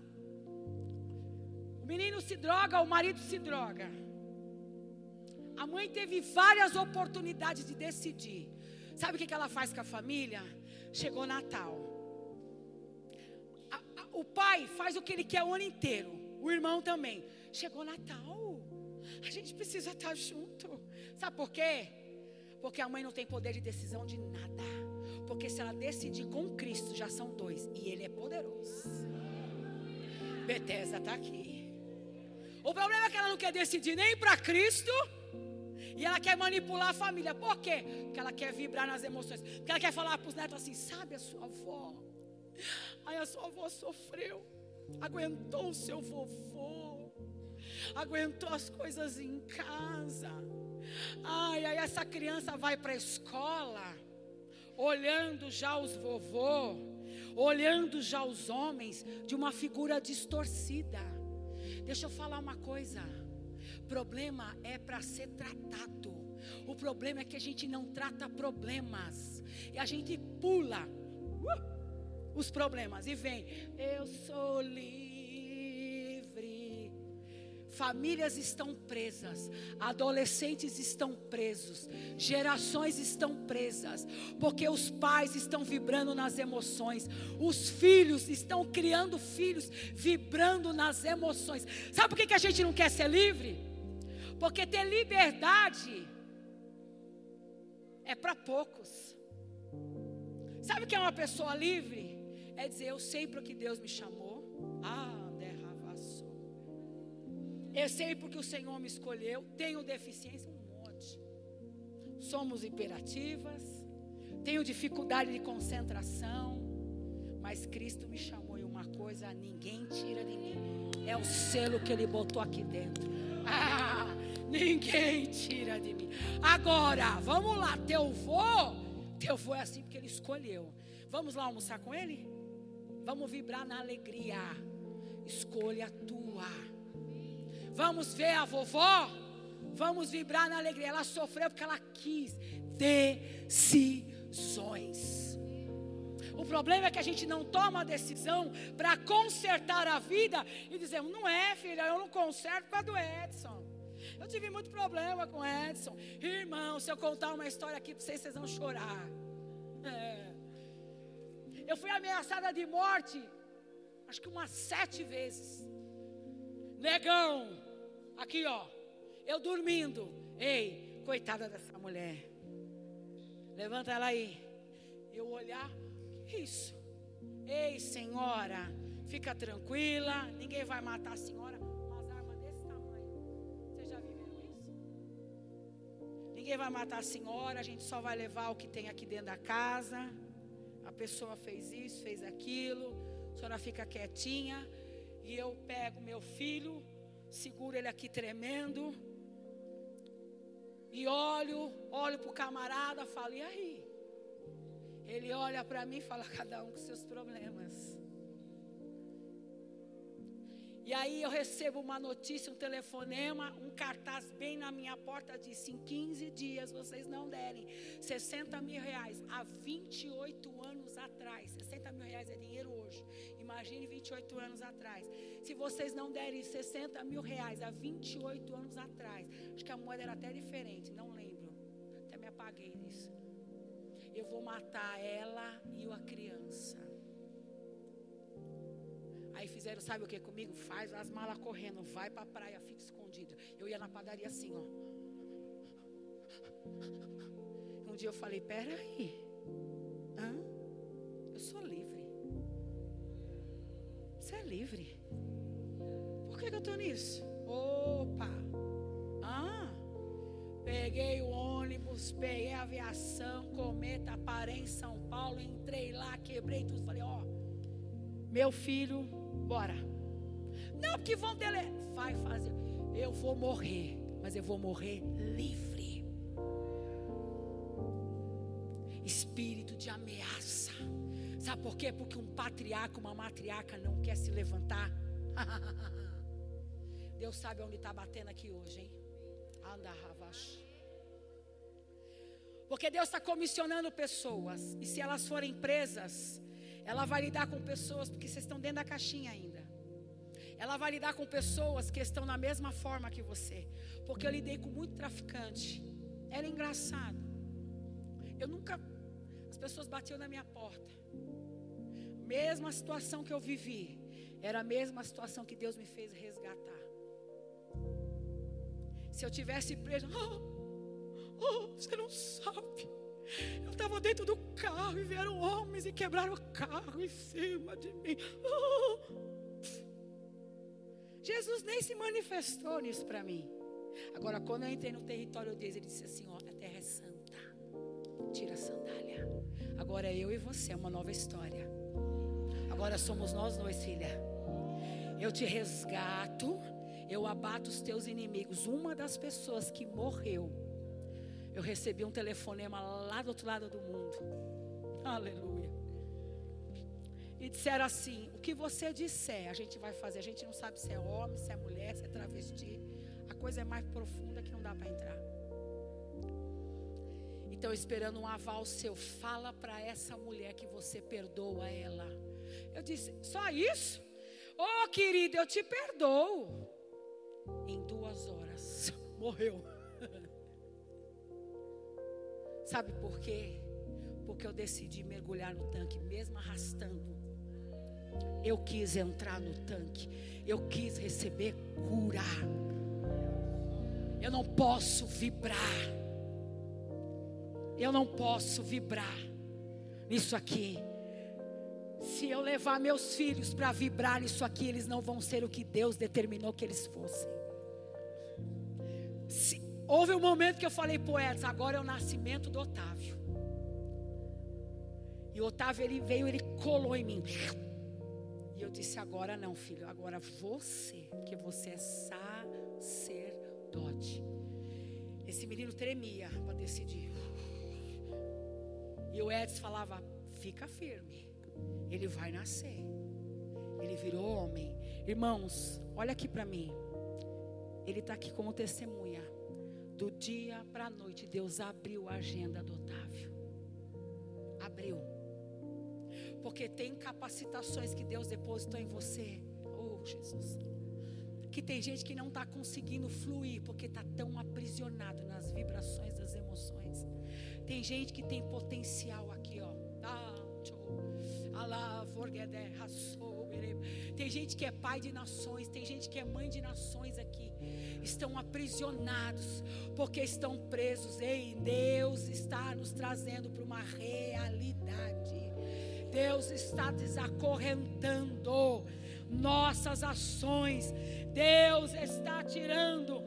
O menino se droga, o marido se droga. A mãe teve várias oportunidades de decidir. Sabe o que ela faz com a família? Chegou Natal. o pai faz o que ele quer o ano inteiro, o irmão também. Chegou Natal, a gente precisa estar junto. Sabe por quê? Porque a mãe não tem poder de decisão de nada. Porque se ela decidir com Cristo, já são dois. E Ele é poderoso. Bethesda está aqui. O problema é que ela não quer decidir nem para Cristo. E ela quer manipular a família. Por quê? Porque ela quer vibrar nas emoções. Porque ela quer falar para os netos assim: sabe a sua avó? Aí a sua avó sofreu. Aguentou o seu vovô. Aguentou as coisas em casa. Ai, aí essa criança vai para a escola olhando já os vovô, olhando já os homens de uma figura distorcida. Deixa eu falar uma coisa. Problema é para ser tratado. O problema é que a gente não trata problemas. E a gente pula uh, os problemas e vem. Eu sou livre. Famílias estão presas, adolescentes estão presos, gerações estão presas, porque os pais estão vibrando nas emoções, os filhos estão criando filhos vibrando nas emoções. Sabe por que, a gente não quer ser livre? Porque ter liberdade é para poucos. Sabe o que é uma pessoa livre? É dizer, eu sei para que Deus me chamou. Ah, eu sei porque o Senhor me escolheu. Tenho deficiência, um monte. Somos imperativas. Tenho dificuldade de concentração. Mas Cristo me chamou e uma coisa ninguém tira de mim. É o selo que Ele botou aqui dentro. Ah, ninguém tira de mim. Agora, vamos lá. Teu vô, teu vô é assim porque Ele escolheu. Vamos lá almoçar com Ele? Vamos vibrar na alegria. Escolha tua. Vamos ver a vovó? Vamos vibrar na alegria. Ela sofreu porque ela quis decisões. O problema é que a gente não toma a decisão para consertar a vida e dizemos: não é, filha, eu não conserto por causa do Edson. Eu tive muito problema com o Edson. Irmão, se eu contar uma história aqui para vocês, vocês vão chorar. É. Eu fui ameaçada de morte, acho que umas sete vezes. Negão, Aqui, ó. Eu dormindo. Ei, coitada dessa mulher. Levanta ela aí. Eu olhar. Isso. Ei, senhora. Fica tranquila. Ninguém vai matar a senhora. Umas armas desse tamanho. Vocês já viveram isso? Ninguém vai matar a senhora. A gente só vai levar o que tem aqui dentro da casa. A pessoa fez isso, fez aquilo. A senhora fica quietinha. E eu pego meu filho seguro ele aqui tremendo. E olho, olho para o camarada, falo, e aí? Ele olha para mim e fala, cada um com seus problemas. E aí eu recebo uma notícia, um telefonema, um cartaz bem na minha porta, disse, em 15 dias vocês não derem 60 mil reais. Há 28 anos atrás, 60 mil reais é dinheiro hoje. Imagine 28 anos atrás. Se vocês não derem 60 mil reais há 28 anos atrás, acho que a moeda era até diferente, não lembro. Até me apaguei nisso. Eu vou matar ela e a criança. Aí fizeram, sabe o que comigo? Faz as malas correndo, vai para a praia, fica escondida. Eu ia na padaria assim, ó. Um dia eu falei, peraí. Hã? Eu sou livre. Você é livre. Por que, que eu estou nisso? Opa! Ah! Peguei o ônibus, peguei a aviação, cometa, parei em São Paulo, entrei lá, quebrei tudo. Falei, ó, meu filho, bora. Não, porque vão dele. Vai fazer. Eu vou morrer, mas eu vou morrer livre. Espírito de ameaça. Sabe por quê? Porque um patriarca, uma matriarca não quer se levantar. Deus sabe onde está batendo aqui hoje, hein? Anda, Ravash. Porque Deus está comissionando pessoas. E se elas forem presas, ela vai lidar com pessoas, porque vocês estão dentro da caixinha ainda. Ela vai lidar com pessoas que estão na mesma forma que você. Porque eu lidei com muito traficante. Era engraçado. Eu nunca. As pessoas batiam na minha porta. Mesma situação que eu vivi. Era a mesma situação que Deus me fez resgatar. Se eu tivesse preso, oh, oh, você não sabe. Eu estava dentro do carro e vieram homens e quebraram o carro em cima de mim. Oh. Jesus nem se manifestou nisso para mim. Agora, quando eu entrei no território deles, ele disse assim: ó, a terra é santa. Tira a sandália. Agora é eu e você, é uma nova história. Agora somos nós dois, filha. Eu te resgato, eu abato os teus inimigos. Uma das pessoas que morreu, eu recebi um telefonema lá do outro lado do mundo. Aleluia. E disseram assim: o que você disser, a gente vai fazer. A gente não sabe se é homem, se é mulher, se é travesti. A coisa é mais profunda que não dá para entrar. Então, esperando um aval seu, fala para essa mulher que você perdoa ela. Eu disse: só isso? Oh, querida, eu te perdoo. Em duas horas, morreu. Sabe por quê? Porque eu decidi mergulhar no tanque, mesmo arrastando. Eu quis entrar no tanque. Eu quis receber cura. Eu não posso vibrar. Eu não posso vibrar nisso aqui. Se eu levar meus filhos para vibrar nisso aqui, eles não vão ser o que Deus determinou que eles fossem. Se, houve um momento que eu falei, poetas, agora é o nascimento do Otávio. E o Otávio ele veio, ele colou em mim. E eu disse: agora não, filho, agora você, porque você é sacerdote. Esse menino tremia para decidir. E o Edson falava: fica firme, ele vai nascer. Ele virou homem. Irmãos, olha aqui para mim. Ele está aqui como testemunha. Do dia para a noite, Deus abriu a agenda do Otávio. Abriu. Porque tem capacitações que Deus depositou em você. Oh, Jesus. Que tem gente que não está conseguindo fluir porque está tão aprisionado nas vibrações das emoções. Tem gente que tem potencial aqui, ó. Tem gente que é pai de nações, tem gente que é mãe de nações aqui. Estão aprisionados porque estão presos. Ei, Deus está nos trazendo para uma realidade. Deus está desacorrentando nossas ações. Deus está tirando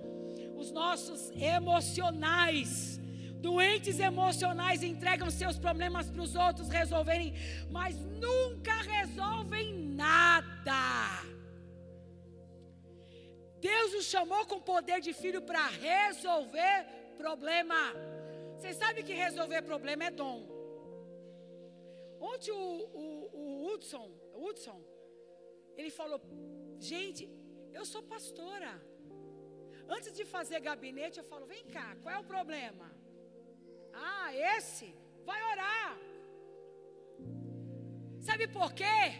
os nossos emocionais. Doentes emocionais entregam seus problemas para os outros resolverem, mas nunca resolvem nada. Deus nos chamou com poder de filho para resolver problema. Vocês sabem que resolver problema é dom. Ontem o, o, o Hudson, Hudson, ele falou: Gente, eu sou pastora. Antes de fazer gabinete, eu falo: Vem cá, qual é o problema? Ah, esse? Vai orar. Sabe por quê?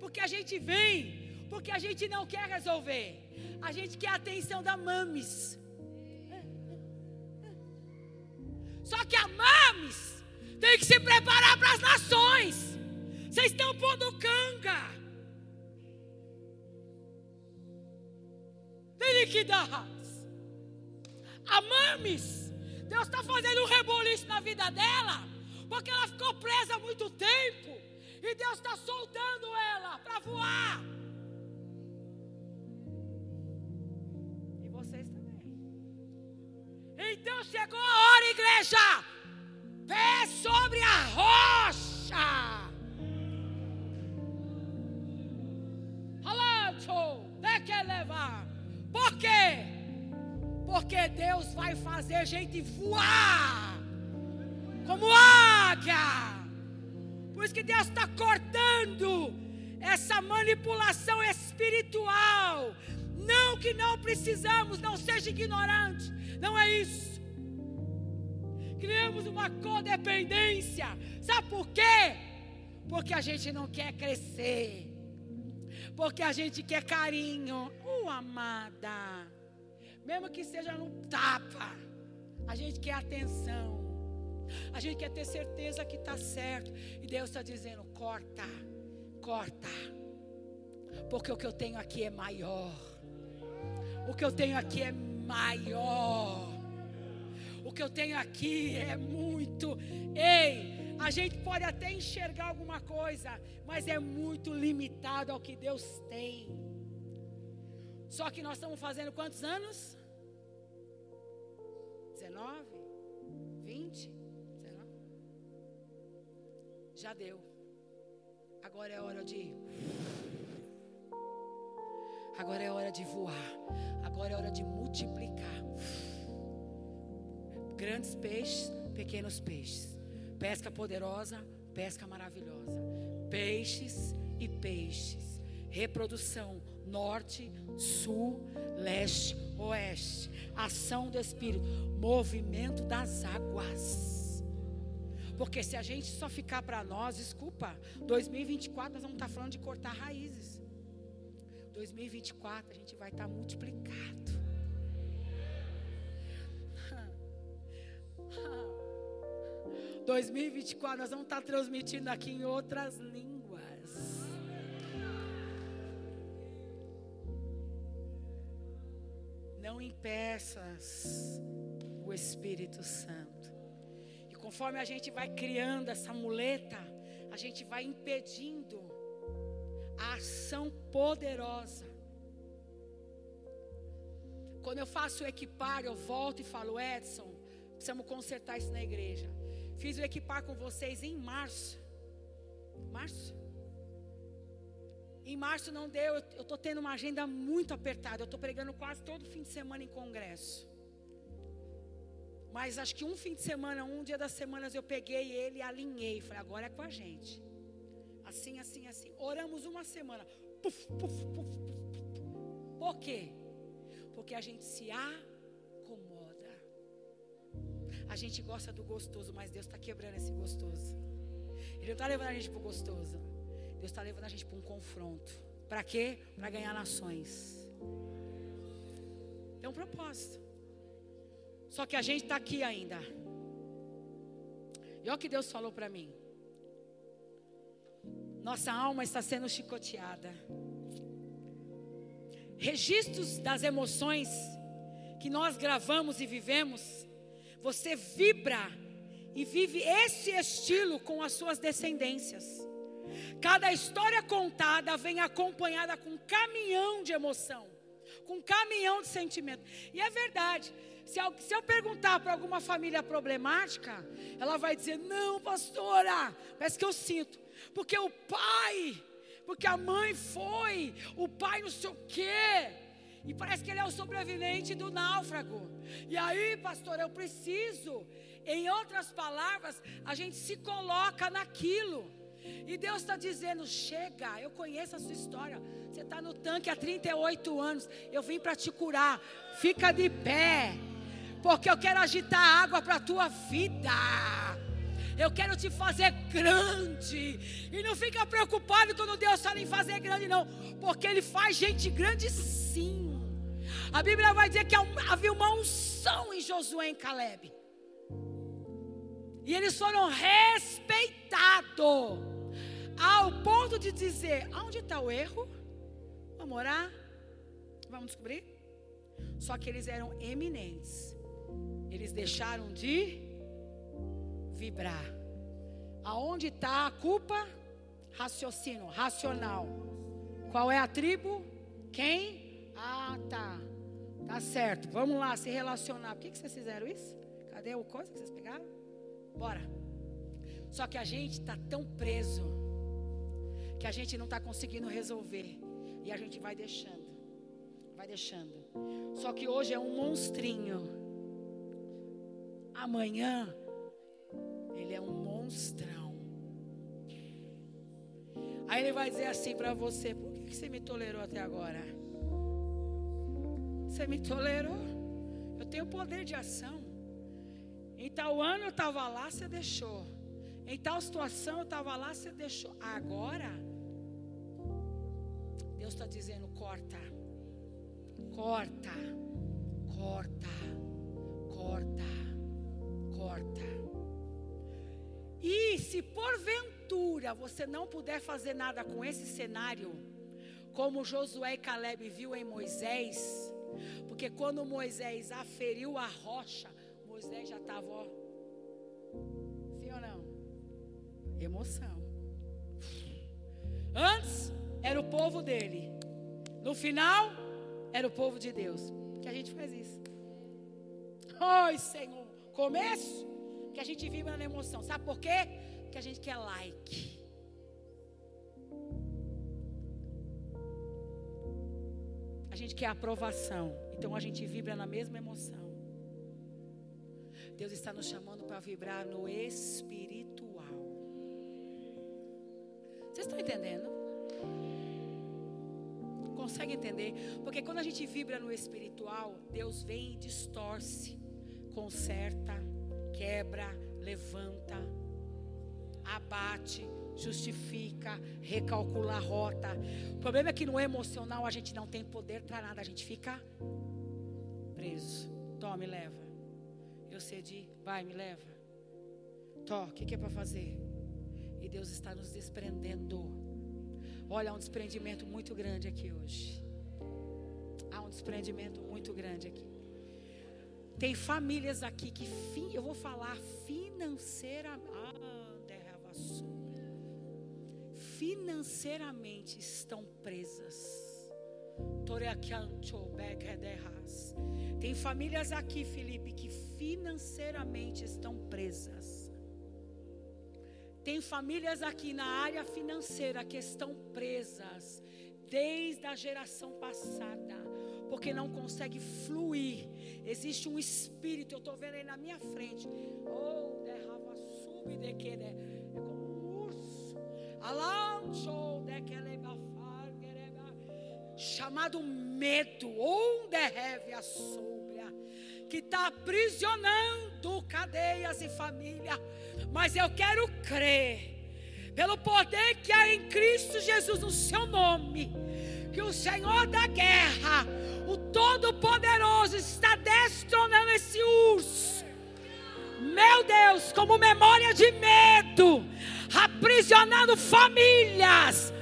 Porque a gente vem, porque a gente não quer resolver. A gente quer a atenção da mames. Só que a mames tem que se preparar para as nações. Vocês estão pondo canga. Tem que dar. A mames Deus está fazendo um reboliço na vida dela, porque ela ficou presa há muito tempo, e Deus está soltando ela para voar. E vocês também. Então chegou a hora, igreja, pé sobre a rocha. Alonso, tem que levar. Por quê? Porque Deus vai fazer gente voar como águia. Por isso que Deus está cortando essa manipulação espiritual. Não que não precisamos, não seja ignorante. Não é isso. Criamos uma codependência. Sabe por quê? Porque a gente não quer crescer. Porque a gente quer carinho. Uh, amada. Mesmo que seja no tapa, a gente quer atenção. A gente quer ter certeza que está certo. E Deus está dizendo: corta, corta. Porque o que eu tenho aqui é maior. O que eu tenho aqui é maior. O que eu tenho aqui é muito. Ei, a gente pode até enxergar alguma coisa, mas é muito limitado ao que Deus tem. Só que nós estamos fazendo quantos anos? 19? 20? 19? Já deu. Agora é hora de. Agora é hora de voar. Agora é hora de multiplicar. Grandes peixes, pequenos peixes. Pesca poderosa, pesca maravilhosa. Peixes e peixes. Reprodução norte, sul, leste, oeste. Ação do Espírito, movimento das águas. Porque se a gente só ficar para nós, desculpa, 2024 nós vamos estar falando de cortar raízes. 2024 a gente vai estar multiplicado. 2024 nós vamos estar transmitindo aqui em outras línguas. Não impeças o Espírito Santo. E conforme a gente vai criando essa muleta, a gente vai impedindo a ação poderosa. Quando eu faço o equipar, eu volto e falo, Edson, precisamos consertar isso na igreja. Fiz o equipar com vocês em março. Março? Em março não deu, eu estou tendo uma agenda muito apertada. Eu estou pregando quase todo fim de semana em congresso. Mas acho que um fim de semana, um dia das semanas, eu peguei ele e alinhei. Falei, agora é com a gente. Assim, assim, assim. Oramos uma semana. Puf, puf, puf, Por quê? Porque a gente se acomoda. A gente gosta do gostoso, mas Deus está quebrando esse gostoso. Ele não está levando a gente para o gostoso. Deus está levando a gente para um confronto. Para quê? Para ganhar nações. Tem um propósito. Só que a gente está aqui ainda. E olha o que Deus falou para mim. Nossa alma está sendo chicoteada. Registros das emoções que nós gravamos e vivemos, você vibra e vive esse estilo com as suas descendências. Cada história contada vem acompanhada com um caminhão de emoção, com um caminhão de sentimento. E é verdade. Se eu, se eu perguntar para alguma família problemática, ela vai dizer: Não, pastora, parece que eu sinto. Porque o pai, porque a mãe foi, o pai não sei o quê. E parece que ele é o sobrevivente do náufrago. E aí, pastor, eu preciso. Em outras palavras, a gente se coloca naquilo. E Deus está dizendo: chega, eu conheço a sua história. Você está no tanque há 38 anos. Eu vim para te curar. Fica de pé. Porque eu quero agitar água para a tua vida. Eu quero te fazer grande. E não fica preocupado quando Deus fala em fazer grande, não. Porque Ele faz gente grande sim. A Bíblia vai dizer que havia uma unção em Josué e em Caleb. E eles foram respeitados. Ao ponto de dizer: onde está o erro? Vamos orar? Vamos descobrir? Só que eles eram eminentes. Eles deixaram de vibrar. Aonde está a culpa? Raciocínio, racional. Qual é a tribo? Quem? Ah, tá. Tá certo. Vamos lá se relacionar. Por que, que vocês fizeram isso? Cadê o coisa que vocês pegaram? Bora. Só que a gente está tão preso que a gente não está conseguindo resolver. E a gente vai deixando. Vai deixando. Só que hoje é um monstrinho. Amanhã ele é um monstrão. Aí ele vai dizer assim para você: Por que você me tolerou até agora? Você me tolerou? Eu tenho poder de ação. Em tal ano eu estava lá, você deixou. Em tal situação eu estava lá, você deixou. Agora, Deus está dizendo: corta, corta, corta, corta, corta. E se porventura você não puder fazer nada com esse cenário, como Josué e Caleb viu em Moisés, porque quando Moisés aferiu a rocha, Moisés já estava, ó. Sim ou não? Emoção. Antes era o povo dele. No final, era o povo de Deus. Que a gente faz isso. Oi, Senhor. Começo que a gente vibra na emoção. Sabe por quê? Que a gente quer like. A gente quer aprovação. Então a gente vibra na mesma emoção. Deus está nos chamando para vibrar no espiritual. Vocês estão entendendo? Consegue entender? Porque quando a gente vibra no espiritual, Deus vem e distorce, conserta, quebra, levanta, abate, justifica, recalcula a rota. O problema é que no emocional a gente não tem poder para nada, a gente fica preso. Tome, leva. Eu cedi, vai, me leva. Tó, o que, que é para fazer? E Deus está nos desprendendo. Olha, há um desprendimento muito grande aqui hoje. Há um desprendimento muito grande aqui. Tem famílias aqui que, eu vou falar financeiramente. Ah, financeiramente estão presas. Tem famílias aqui, Felipe, que financeiramente estão presas. Tem famílias aqui na área financeira que estão presas desde a geração passada, porque não consegue fluir. Existe um espírito, eu estou vendo aí na minha frente. Oh, derrama, sube de que é como um urso. Alancho de que chamado medo, onde reve a sombra, que está aprisionando cadeias e família. Mas eu quero crer, pelo poder que há em Cristo Jesus, no seu nome, que o Senhor da guerra, o Todo-Poderoso, está destronando esse urso. Meu Deus, como memória de medo, aprisionando famílias.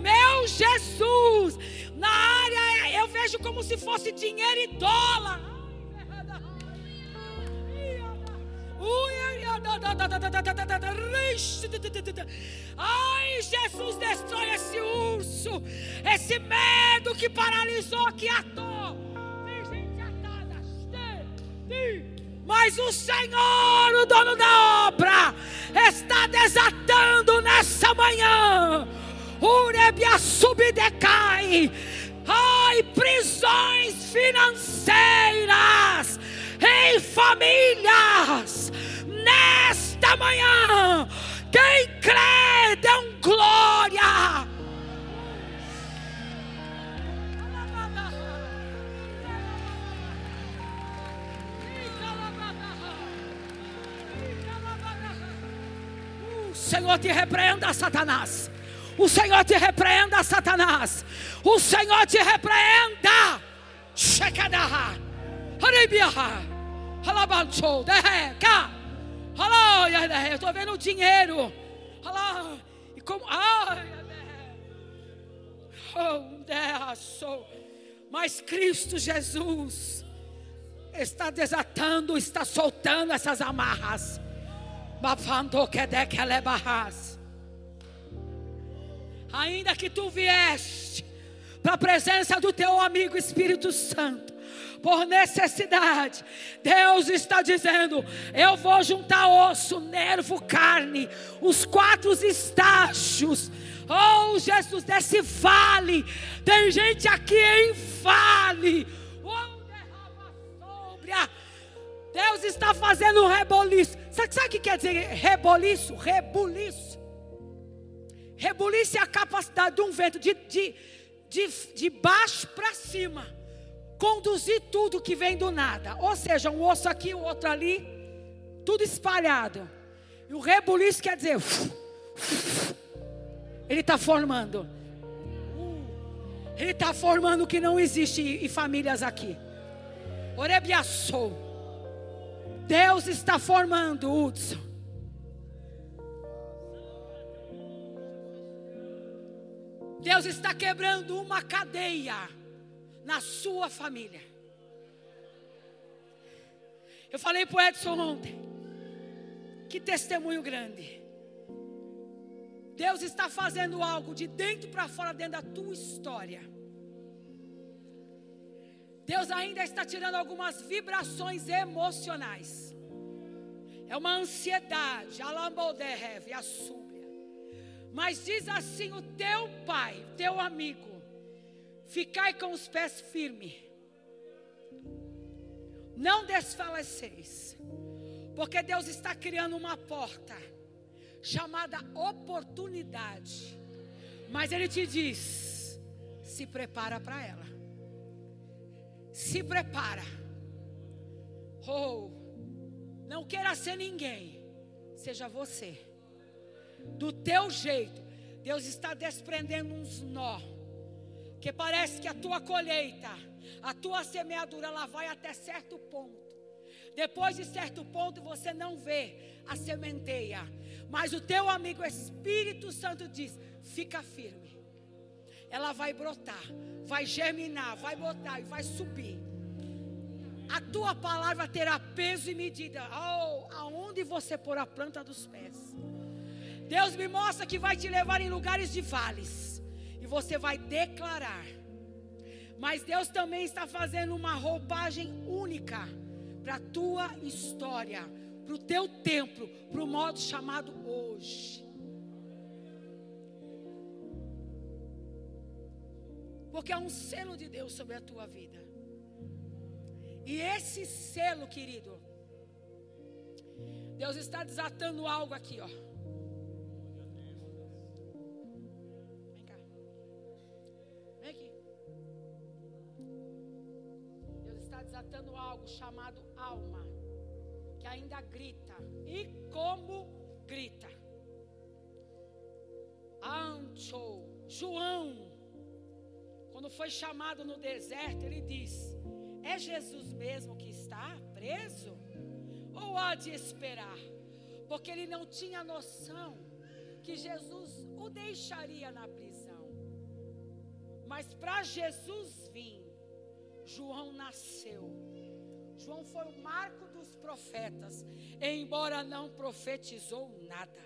Meu Jesus, na área eu vejo como se fosse dinheiro e dólar. Ai, Jesus destrói esse urso, esse medo que paralisou, que atou. Tem gente atada. Mas o Senhor, o dono da obra, está desatando nessa manhã. Urebia subdecai. Ai, prisões financeiras em famílias. Nesta manhã, quem crê, dê um glória. O Senhor te repreenda, Satanás. O Senhor te repreenda, Satanás. O Senhor te repreenda. Shekadaha. Haribiaha. Halabancho. Deheka. Halá. Eu estou vendo o dinheiro. Halá. E como. Oh, Mas Cristo Jesus está desatando, está soltando essas amarras. Lebahas ainda que tu vieste para a presença do teu amigo Espírito Santo, por necessidade, Deus está dizendo: eu vou juntar osso, nervo, carne, os quatro estágios. Oh, Jesus, desse vale, tem gente aqui em vale. Deus está fazendo um reboliço. Sabe, sabe o que quer dizer reboliço? Rebuliço. Rebuliço é a capacidade de um vento de, de, de, de baixo para cima conduzir tudo que vem do nada. Ou seja, um osso aqui, o outro ali, tudo espalhado. E o rebuliço quer dizer, ele está formando. Ele está formando o que não existe e famílias aqui. Orebiaçou. Deus está formando, Hudson. Deus está quebrando uma cadeia na sua família. Eu falei para o Edson ontem. Que testemunho grande. Deus está fazendo algo de dentro para fora, dentro da tua história. Deus ainda está tirando algumas vibrações emocionais. É uma ansiedade, alamboderrev, a súbia. Mas diz assim o teu pai, teu amigo, ficai com os pés firmes. Não desfaleceis. Porque Deus está criando uma porta chamada oportunidade. Mas Ele te diz: se prepara para ela. Se prepara. Oh, não queira ser ninguém, seja você. Do teu jeito, Deus está desprendendo uns nó. Que parece que a tua colheita, a tua semeadura, ela vai até certo ponto. Depois de certo ponto você não vê a sementeia, mas o teu amigo Espírito Santo diz: fica firme. Ela vai brotar, vai germinar, vai botar e vai subir. A tua palavra terá peso e medida. Oh, aonde você pôr a planta dos pés. Deus me mostra que vai te levar em lugares de vales. Você vai declarar. Mas Deus também está fazendo uma roupagem única para a tua história, para o teu tempo, para o modo chamado hoje. Porque é um selo de Deus sobre a tua vida. E esse selo, querido, Deus está desatando algo aqui, ó. Desatando algo chamado alma, que ainda grita. E como grita? Ancho, João, quando foi chamado no deserto, ele diz: É Jesus mesmo que está preso? Ou há de esperar? Porque ele não tinha noção que Jesus o deixaria na prisão. Mas para Jesus vir, João nasceu. João foi o marco dos profetas, embora não profetizou nada.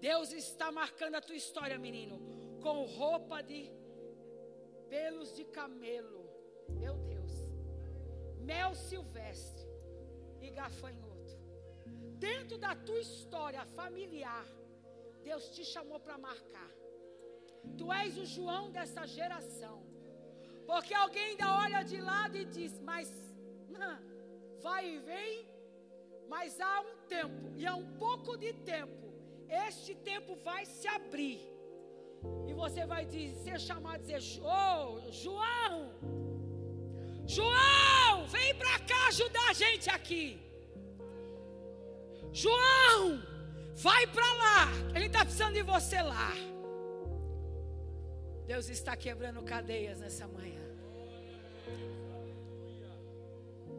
Deus está marcando a tua história, menino, com roupa de pelos de camelo. Meu Deus. Mel silvestre e gafanhoto. Dentro da tua história familiar, Deus te chamou para marcar. Tu és o João dessa geração. Porque alguém ainda olha de lado e diz: Mas vai e vem, mas há um tempo, e há um pouco de tempo, este tempo vai se abrir. E você vai dizer, ser chamado dizer: oh, João, João, vem para cá ajudar a gente aqui. João, vai para lá, ele está precisando de você lá. Deus está quebrando cadeias nessa manhã.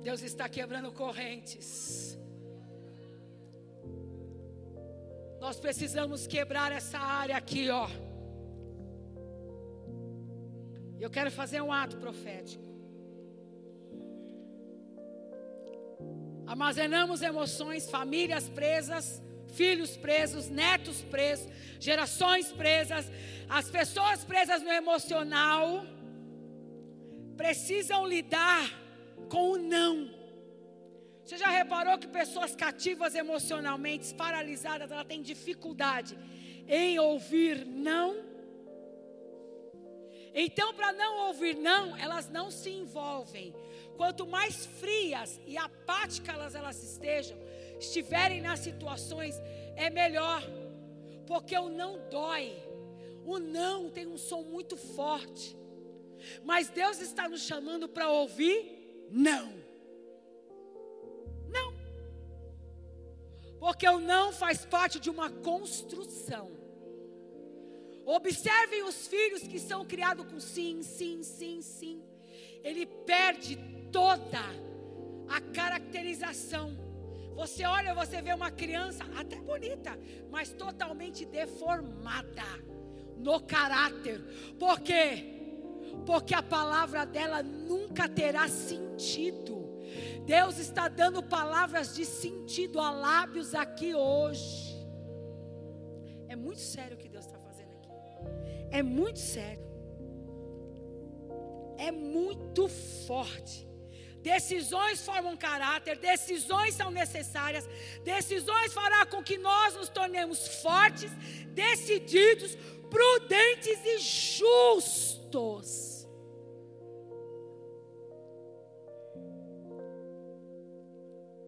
Deus está quebrando correntes. Nós precisamos quebrar essa área aqui, ó. Eu quero fazer um ato profético. Armazenamos emoções, famílias presas, filhos presos, netos presos, gerações presas, as pessoas presas no emocional precisam lidar com o não. Você já reparou que pessoas cativas emocionalmente, paralisadas, ela tem dificuldade em ouvir não? Então, para não ouvir não, elas não se envolvem. Quanto mais frias e apáticas elas, elas estejam, estiverem nas situações, é melhor. Porque o não dói. O não tem um som muito forte. Mas Deus está nos chamando para ouvir não. Não. Porque o não faz parte de uma construção. Observem os filhos que são criados com sim, sim, sim, sim. Ele perde toda a caracterização você olha, você vê uma criança até bonita, mas totalmente deformada. no caráter. Por quê? Porque a palavra dela nunca terá sentido. Deus está dando palavras de sentido a lábios aqui hoje. É muito sério o que Deus está fazendo aqui. É muito sério. É muito forte. Decisões formam caráter, decisões são necessárias, decisões fará com que nós nos tornemos fortes, decididos, prudentes e justos.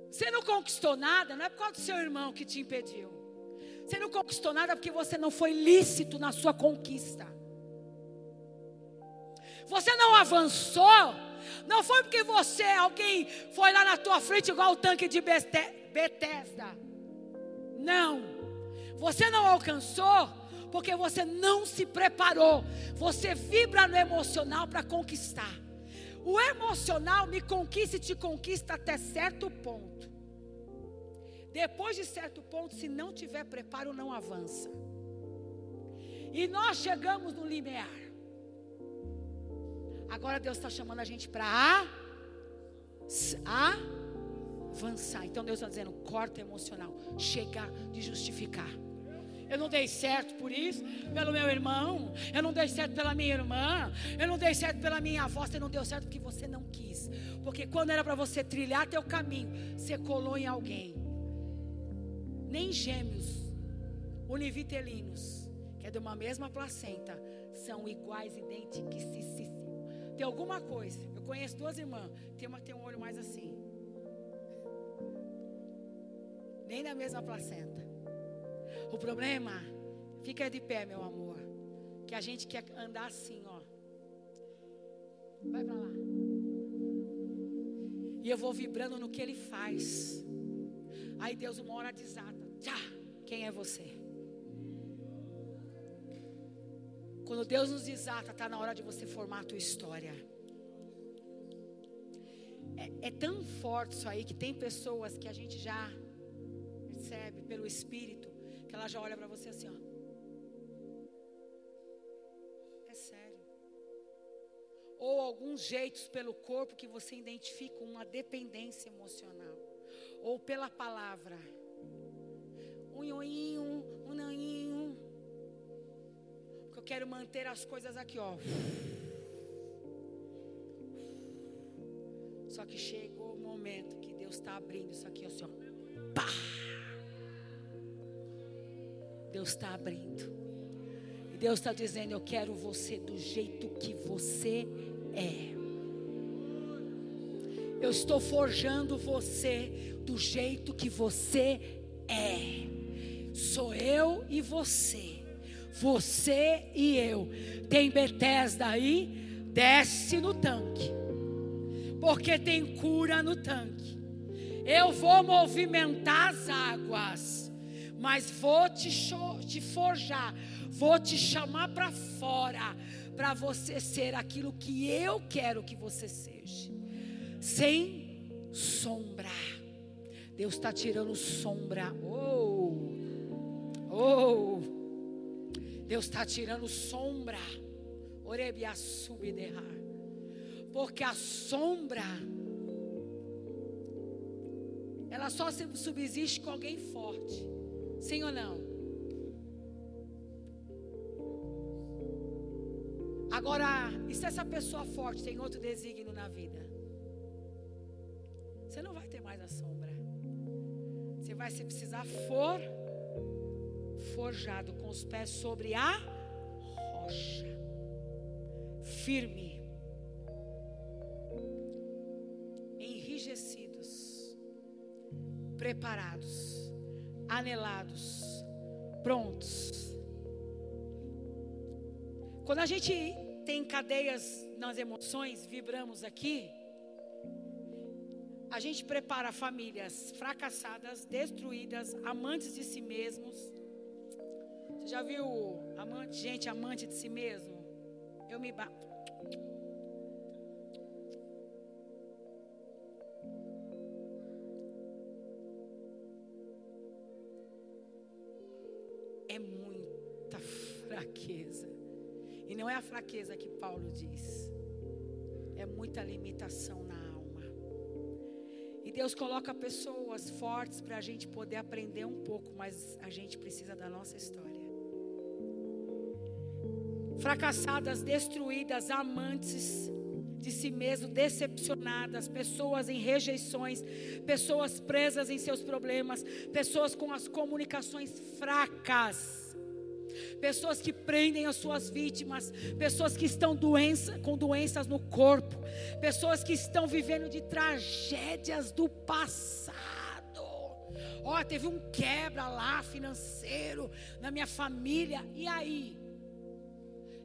Você não conquistou nada, não é por causa do seu irmão que te impediu. Você não conquistou nada porque você não foi lícito na sua conquista. Você não avançou, não foi porque você, alguém foi lá na tua frente igual o tanque de Bethesda. Não. Você não alcançou porque você não se preparou. Você vibra no emocional para conquistar. O emocional me conquista e te conquista até certo ponto. Depois de certo ponto, se não tiver preparo, não avança. E nós chegamos no limiar. Agora Deus está chamando a gente para avançar. Então Deus está dizendo: corta emocional, chega de justificar. Eu não dei certo por isso, pelo meu irmão. Eu não dei certo pela minha irmã. Eu não dei certo pela minha avó. Você não deu certo porque você não quis. Porque quando era para você trilhar teu caminho, você colou em alguém. Nem gêmeos, univitelinos, que é de uma mesma placenta, são iguais, idênticos. Tem alguma coisa. Eu conheço duas irmãs. Tem uma que tem um olho mais assim. Nem na mesma placenta. O problema, fica de pé, meu amor. Que a gente quer andar assim, ó. Vai para lá. E eu vou vibrando no que ele faz. Aí Deus uma hora desata. Tchá, quem é você? Quando Deus nos desata, está na hora de você formar a tua história. É, é tão forte isso aí que tem pessoas que a gente já percebe pelo Espírito que ela já olha para você assim, ó. É sério. Ou alguns jeitos pelo corpo que você identifica uma dependência emocional. Ou pela palavra. Um ioinho, um naninho. Porque eu quero manter as coisas aqui, ó. Só que chegou o momento que Deus está abrindo isso aqui, assim, ó. Pá! Deus está abrindo. E Deus está dizendo: Eu quero você do jeito que você é. Eu estou forjando você do jeito que você é. Sou eu e você. Você e eu. Tem Bethesda aí? Desce no tanque. Porque tem cura no tanque. Eu vou movimentar as águas mas vou te, te forjar, vou te chamar para fora, para você ser aquilo que eu quero que você seja, sem sombra. Deus está tirando sombra. Oh, oh, Deus está tirando sombra. Orebia subderrar. Porque a sombra, ela só subsiste com alguém forte. Sim ou não? Agora, e se essa pessoa forte tem outro desígnio na vida? Você não vai ter mais a sombra. Você vai se precisar for forjado com os pés sobre a rocha. Firme. Enrijecidos. Preparados anelados, prontos. Quando a gente tem cadeias nas emoções, vibramos aqui, a gente prepara famílias fracassadas, destruídas, amantes de si mesmos. Você já viu amante, gente amante de si mesmo? Eu me bato. Fraqueza que Paulo diz, é muita limitação na alma. E Deus coloca pessoas fortes para a gente poder aprender um pouco, mas a gente precisa da nossa história. Fracassadas, destruídas, amantes de si mesmo, decepcionadas, pessoas em rejeições, pessoas presas em seus problemas, pessoas com as comunicações fracas pessoas que prendem as suas vítimas, pessoas que estão doença, com doenças no corpo, pessoas que estão vivendo de tragédias do passado. Ó, oh, teve um quebra lá financeiro na minha família. E aí?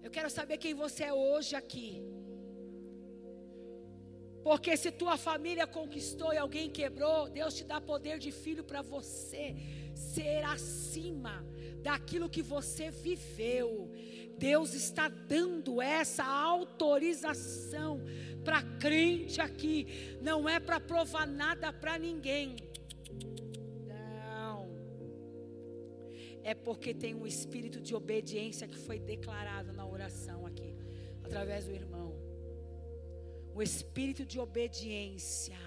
Eu quero saber quem você é hoje aqui. Porque se tua família conquistou e alguém quebrou, Deus te dá poder de filho para você ser acima daquilo que você viveu. Deus está dando essa autorização para crente aqui. Não é para provar nada para ninguém. Não. É porque tem um espírito de obediência que foi declarado na oração aqui, através do irmão. O espírito de obediência.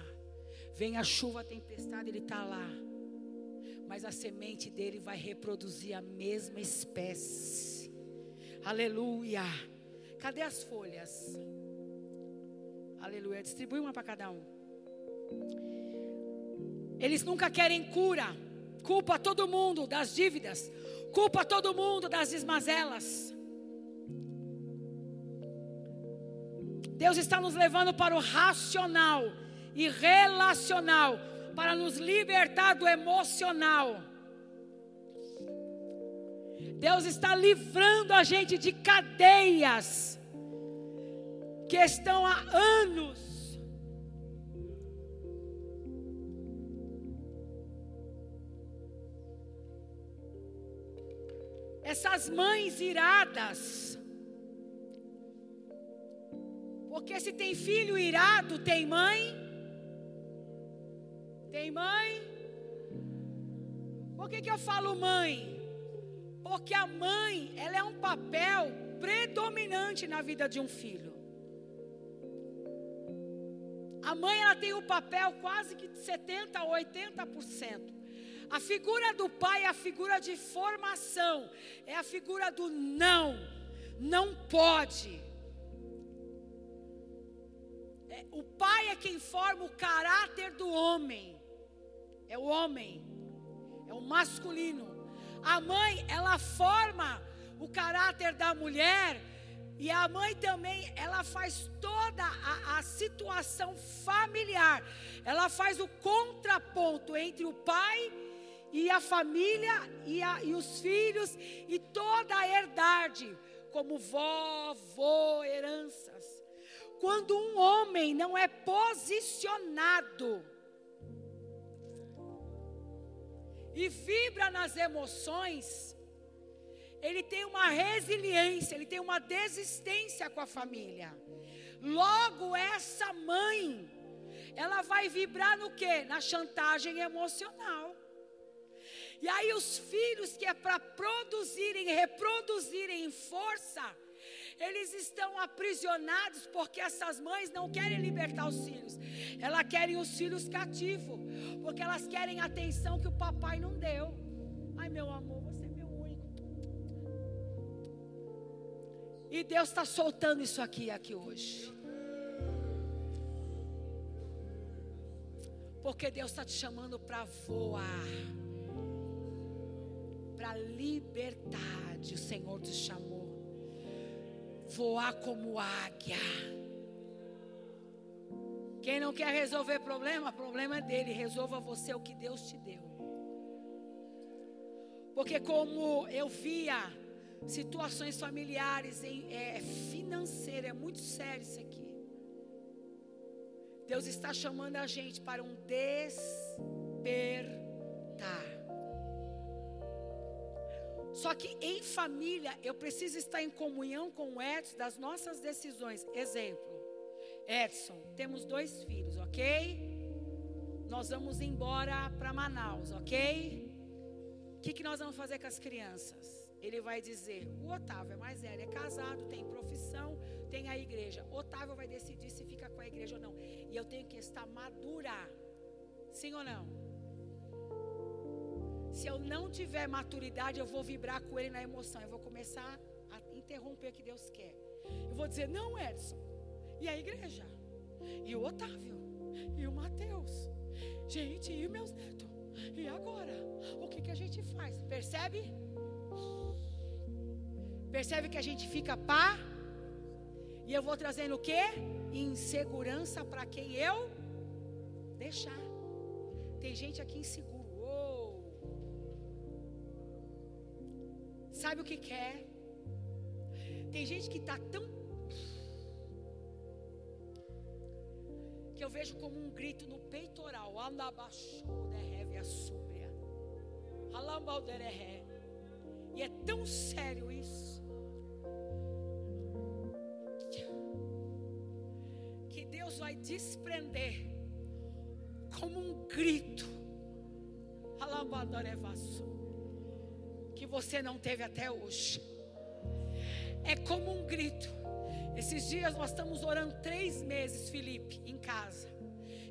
Vem a chuva, a tempestade, ele está lá mas a semente dele vai reproduzir a mesma espécie. Aleluia. Cadê as folhas? Aleluia. Distribui uma para cada um. Eles nunca querem cura. Culpa todo mundo das dívidas. Culpa todo mundo das desmazelas. Deus está nos levando para o racional e relacional para nos libertar do emocional. Deus está livrando a gente de cadeias que estão há anos. Essas mães iradas. Porque se tem filho irado, tem mãe mãe? Por que, que eu falo mãe? Porque a mãe, ela é um papel predominante na vida de um filho. A mãe, ela tem o um papel quase que de 70% a 80%. A figura do pai é a figura de formação, é a figura do não, não pode. É, o pai é quem forma o caráter do homem é o homem, é o masculino. A mãe, ela forma o caráter da mulher, e a mãe também, ela faz toda a, a situação familiar, ela faz o contraponto entre o pai e a família e, a, e os filhos e toda a herdade, como vó, vô, heranças. Quando um homem não é posicionado, e vibra nas emoções, ele tem uma resiliência, ele tem uma desistência com a família. Logo, essa mãe, ela vai vibrar no que? Na chantagem emocional. E aí, os filhos que é para produzirem, reproduzirem em força, eles estão aprisionados porque essas mães não querem libertar os filhos. Elas querem os filhos cativos, porque elas querem a atenção que o papai não deu. Ai, meu amor, você é meu único. E Deus está soltando isso aqui, aqui hoje. Porque Deus está te chamando para voar, para liberdade. O Senhor te chamou voar como águia. Quem não quer resolver problema, problema é dele. Resolva você o que Deus te deu. Porque como eu via situações familiares, em, é, financeira, é muito sério isso aqui. Deus está chamando a gente para um despertar. Só que em família eu preciso estar em comunhão com o Edson das nossas decisões. Exemplo, Edson, temos dois filhos, ok? Nós vamos embora para Manaus, ok? O que, que nós vamos fazer com as crianças? ele vai dizer: o Otávio é mais velho, é casado, tem profissão, tem a igreja. Otávio vai decidir se fica com a igreja ou não. E eu tenho que estar madura. Sim ou não? Se eu não tiver maturidade, eu vou vibrar com ele na emoção. Eu vou começar a interromper o que Deus quer. Eu vou dizer: não, Edson. E a igreja? E o Otávio? E o Mateus? Gente, e meus netos? E agora? O que, que a gente faz? Percebe? Percebe que a gente fica pá? E eu vou trazendo o que? Insegurança para quem eu deixar. Tem gente aqui inseguro. Sabe o que quer? Tem gente que está tão. Que eu vejo como um grito no peitoral. E é tão sério isso. Que Deus vai desprender como um grito. Que você não teve até hoje. É como um grito. Esses dias nós estamos orando três meses, Felipe, em casa.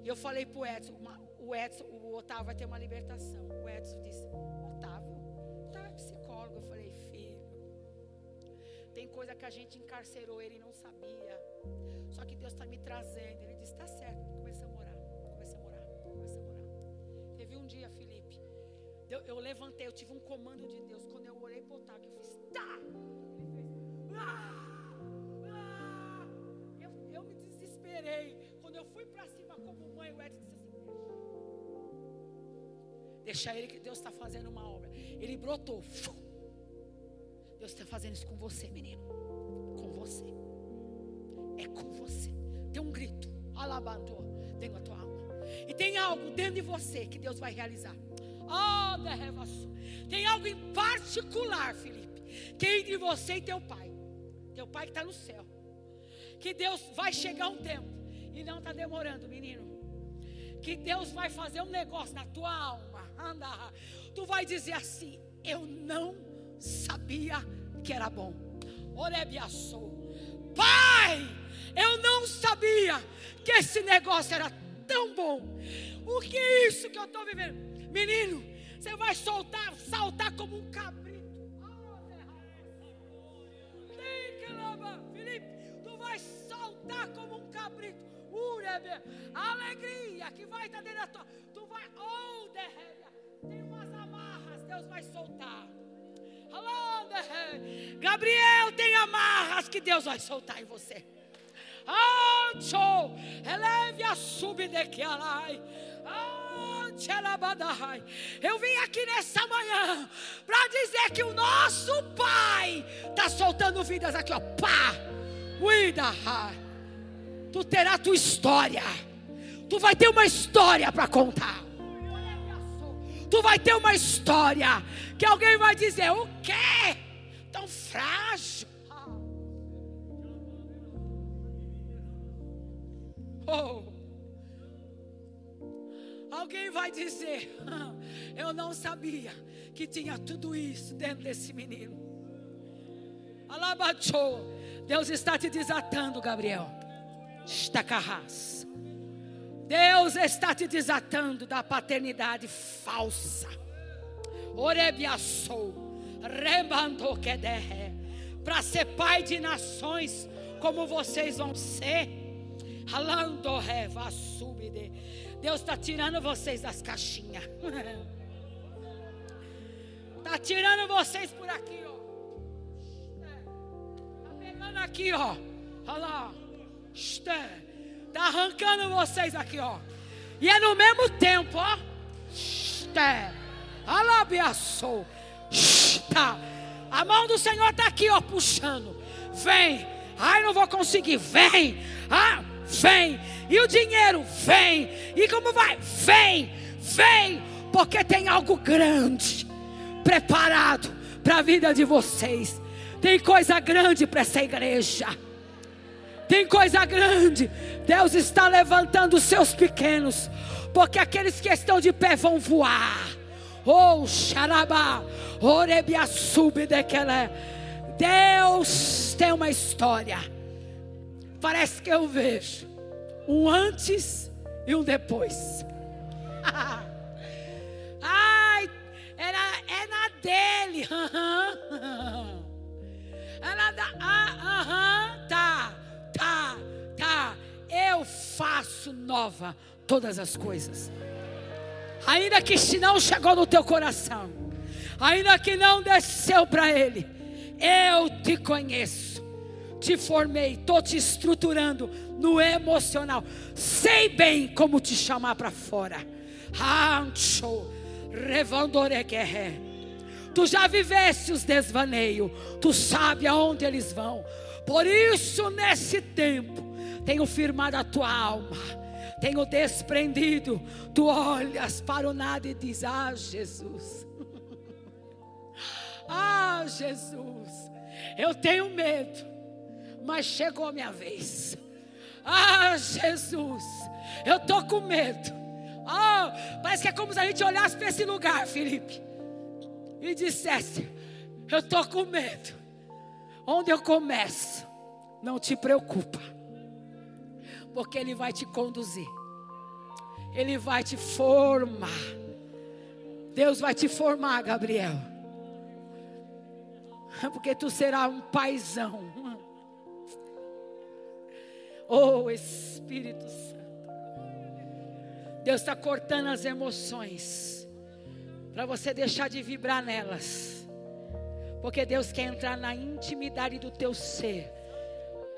E eu falei para o Edson, uma, o Edson, o Otávio vai ter uma libertação. O Edson disse, Otávio, Otávio é psicólogo. Eu falei, filho, tem coisa que a gente encarcerou, ele não sabia. Só que Deus está me trazendo. Ele disse, está certo. Começamos a orar, começamos a orar, começamos a orar. Teve um dia, Felipe, eu, eu levantei, eu tive um comando de Deus. Quando eu orei para o Otávio, eu fiz, tá! Eu, desesperei. Quando eu fui para cima como mãe, o Edson disse assim: Deixa ele que Deus está fazendo uma obra. Ele brotou. Deus está fazendo isso com você, menino. Com você. É com você. Tem um grito. Alabando dentro da tua alma. E tem algo dentro de você que Deus vai realizar. Oh, Tem algo em particular, Felipe. Que é entre você e teu pai. Teu pai que está no céu. Que Deus vai chegar um tempo. E não está demorando, menino. Que Deus vai fazer um negócio na tua alma. Anda. Tu vai dizer assim: Eu não sabia que era bom. Orebiaçou. Pai, eu não sabia que esse negócio era tão bom. O que é isso que eu estou vivendo? Menino, você vai soltar, saltar como um cabrito. Urebe, alegria que vai estar dentro da tua. Tu vai, oh. Tem umas amarras, Deus vai soltar. Gabriel tem amarras que Deus vai soltar em você. Ancho, eleve a sub de que alai. Eu vim aqui nessa manhã para dizer que o nosso Pai está soltando vidas aqui, ó. Pá! Cuida, tu terá tua história. Tu vai ter uma história para contar. Tu vai ter uma história que alguém vai dizer: o quê? Tão frágil. Oh. Alguém vai dizer: Eu não sabia que tinha tudo isso dentro desse menino. Alabachou. Deus está te desatando, Gabriel. Deus está te desatando da paternidade falsa. Para ser pai de nações como vocês vão ser. Subide. Deus está tirando vocês das caixinhas. Está tirando vocês por aqui, ó. Está pegando aqui, ó. Olha lá. Está arrancando vocês aqui, ó. E é no mesmo tempo, ó. Alabiaçou. Está. A mão do Senhor está aqui, ó, puxando. Vem. Ai, não vou conseguir. Vem. Ah, vem. E o dinheiro vem. E como vai? Vem, vem, porque tem algo grande preparado para a vida de vocês. Tem coisa grande para essa igreja. Tem coisa grande. Deus está levantando os seus pequenos, porque aqueles que estão de pé vão voar. Oh, xarabá, Orebiaçube daquela. Deus tem uma história. Parece que eu vejo um antes e um depois. Ai, era, é na dele. Na da. Ah, aham, tá, tá, tá. Eu faço nova todas as coisas. Ainda que não chegou no teu coração, ainda que não desceu para ele, eu te conheço, te formei, estou te estruturando no emocional, sei bem como te chamar para fora. Ancho, revandoreguerre. Tu já viveste os desvaneios, tu sabe aonde eles vão. Por isso, nesse tempo, tenho firmado a tua alma, tenho desprendido. Tu olhas para o nada e diz: Ah, Jesus, ah, Jesus, eu tenho medo, mas chegou a minha vez. Ah, Jesus, eu estou com medo. Oh, parece que é como se a gente olhasse para esse lugar, Felipe, e dissesse: Eu estou com medo. Onde eu começo? Não te preocupa, porque Ele vai te conduzir, Ele vai te formar. Deus vai te formar, Gabriel, porque tu serás um paizão. Oh Espírito Santo. Deus está cortando as emoções. Para você deixar de vibrar nelas. Porque Deus quer entrar na intimidade do teu ser.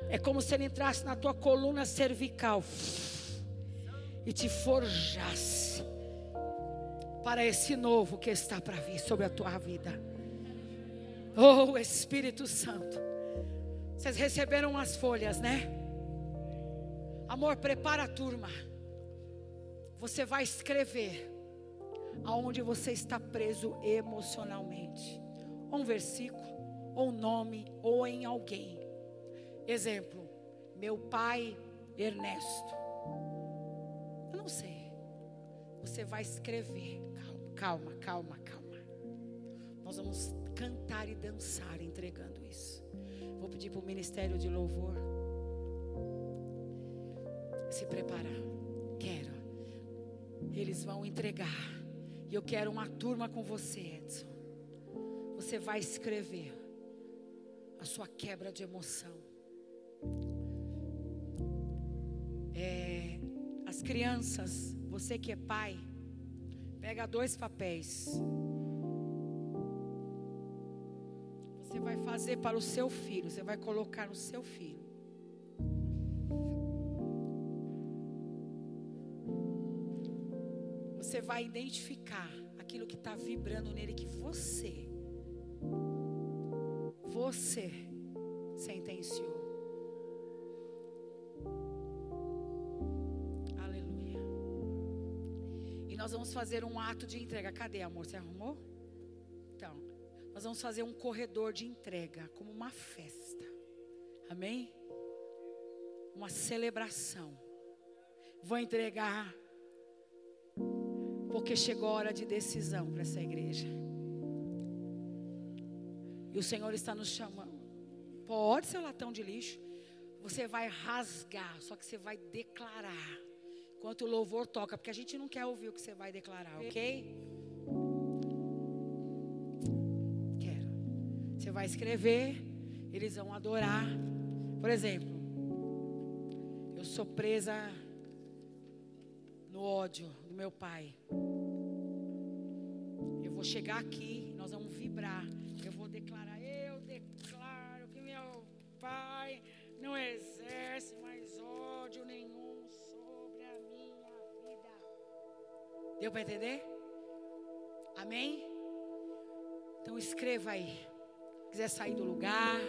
É como se Ele entrasse na tua coluna cervical. E te forjasse. Para esse novo que está para vir sobre a tua vida. Oh Espírito Santo. Vocês receberam as folhas, né? Amor, prepara a turma. Você vai escrever aonde você está preso emocionalmente. Ou um versículo, ou um nome, ou em alguém. Exemplo, meu pai Ernesto. Eu não sei. Você vai escrever. Calma, calma, calma, calma. Nós vamos cantar e dançar entregando isso. Vou pedir para o Ministério de Louvor se preparar. Quero. Eles vão entregar. E eu quero uma turma com você, Edson. Você vai escrever a sua quebra de emoção. É, as crianças, você que é pai, pega dois papéis. Você vai fazer para o seu filho, você vai colocar no seu filho. você vai identificar aquilo que está vibrando nele que você, você sentenciou. Aleluia. E nós vamos fazer um ato de entrega. Cadê, amor? Você arrumou? Então, nós vamos fazer um corredor de entrega, como uma festa. Amém? Uma celebração. Vou entregar porque chegou a hora de decisão para essa igreja. E o Senhor está nos chamando. Pode ser um latão de lixo. Você vai rasgar, só que você vai declarar. Enquanto o louvor toca, porque a gente não quer ouvir o que você vai declarar, ok? Quero. Você vai escrever, eles vão adorar. Por exemplo, eu sou presa no ódio do meu pai. Eu vou chegar aqui, nós vamos vibrar. Deu para entender? Amém? Então escreva aí. Se quiser sair do lugar,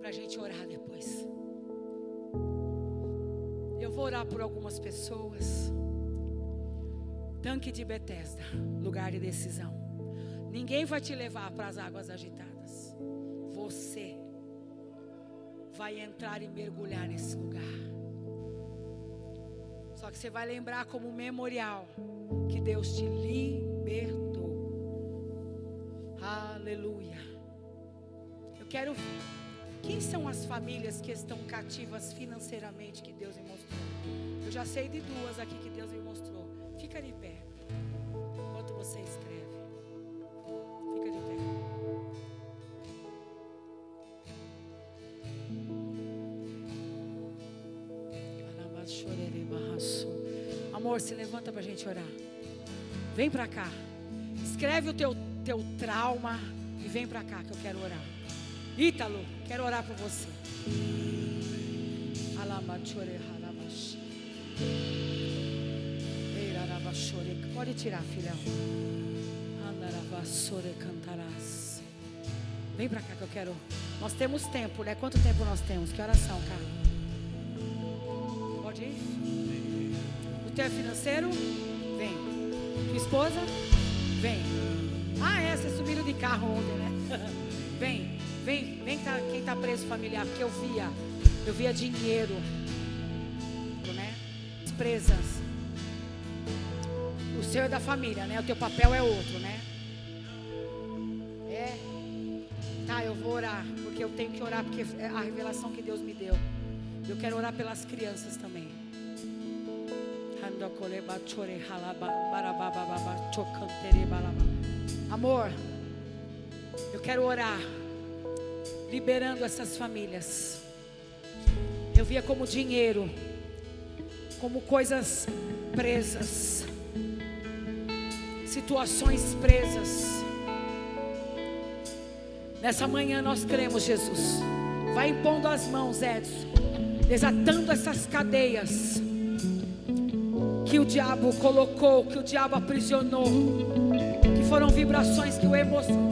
para a gente orar depois. Eu vou orar por algumas pessoas. Tanque de Betesda, lugar de decisão. Ninguém vai te levar para as águas agitadas. Você vai entrar e mergulhar nesse lugar. Que você vai lembrar como memorial que Deus te libertou. Aleluia. Eu quero. Quem são as famílias que estão cativas financeiramente que Deus me mostrou? Eu já sei de duas aqui que Deus me Se levanta para a gente orar. Vem para cá. Escreve o teu, teu trauma e vem para cá que eu quero orar. Ítalo, quero orar por você. Pode tirar, filhão. cantarás. Vem para cá que eu quero. Nós temos tempo, né? Quanto tempo nós temos? Que oração, cara? Pode ir? O teu é financeiro? Vem. Tua esposa? Vem. Ah, é, vocês subiram de carro ontem, né? Vem, vem, vem tá, quem está preso familiar, porque eu via, eu via dinheiro, né? As presas. O seu é da família, né? O teu papel é outro, né? É. Tá, eu vou orar, porque eu tenho que orar, porque é a revelação que Deus me deu. Eu quero orar pelas crianças também. Amor, eu quero orar, liberando essas famílias. Eu via como dinheiro, como coisas presas, situações presas. Nessa manhã nós cremos, Jesus. Vai impondo as mãos, Edson, desatando essas cadeias que o diabo colocou, que o diabo aprisionou, que foram vibrações que o emocionou.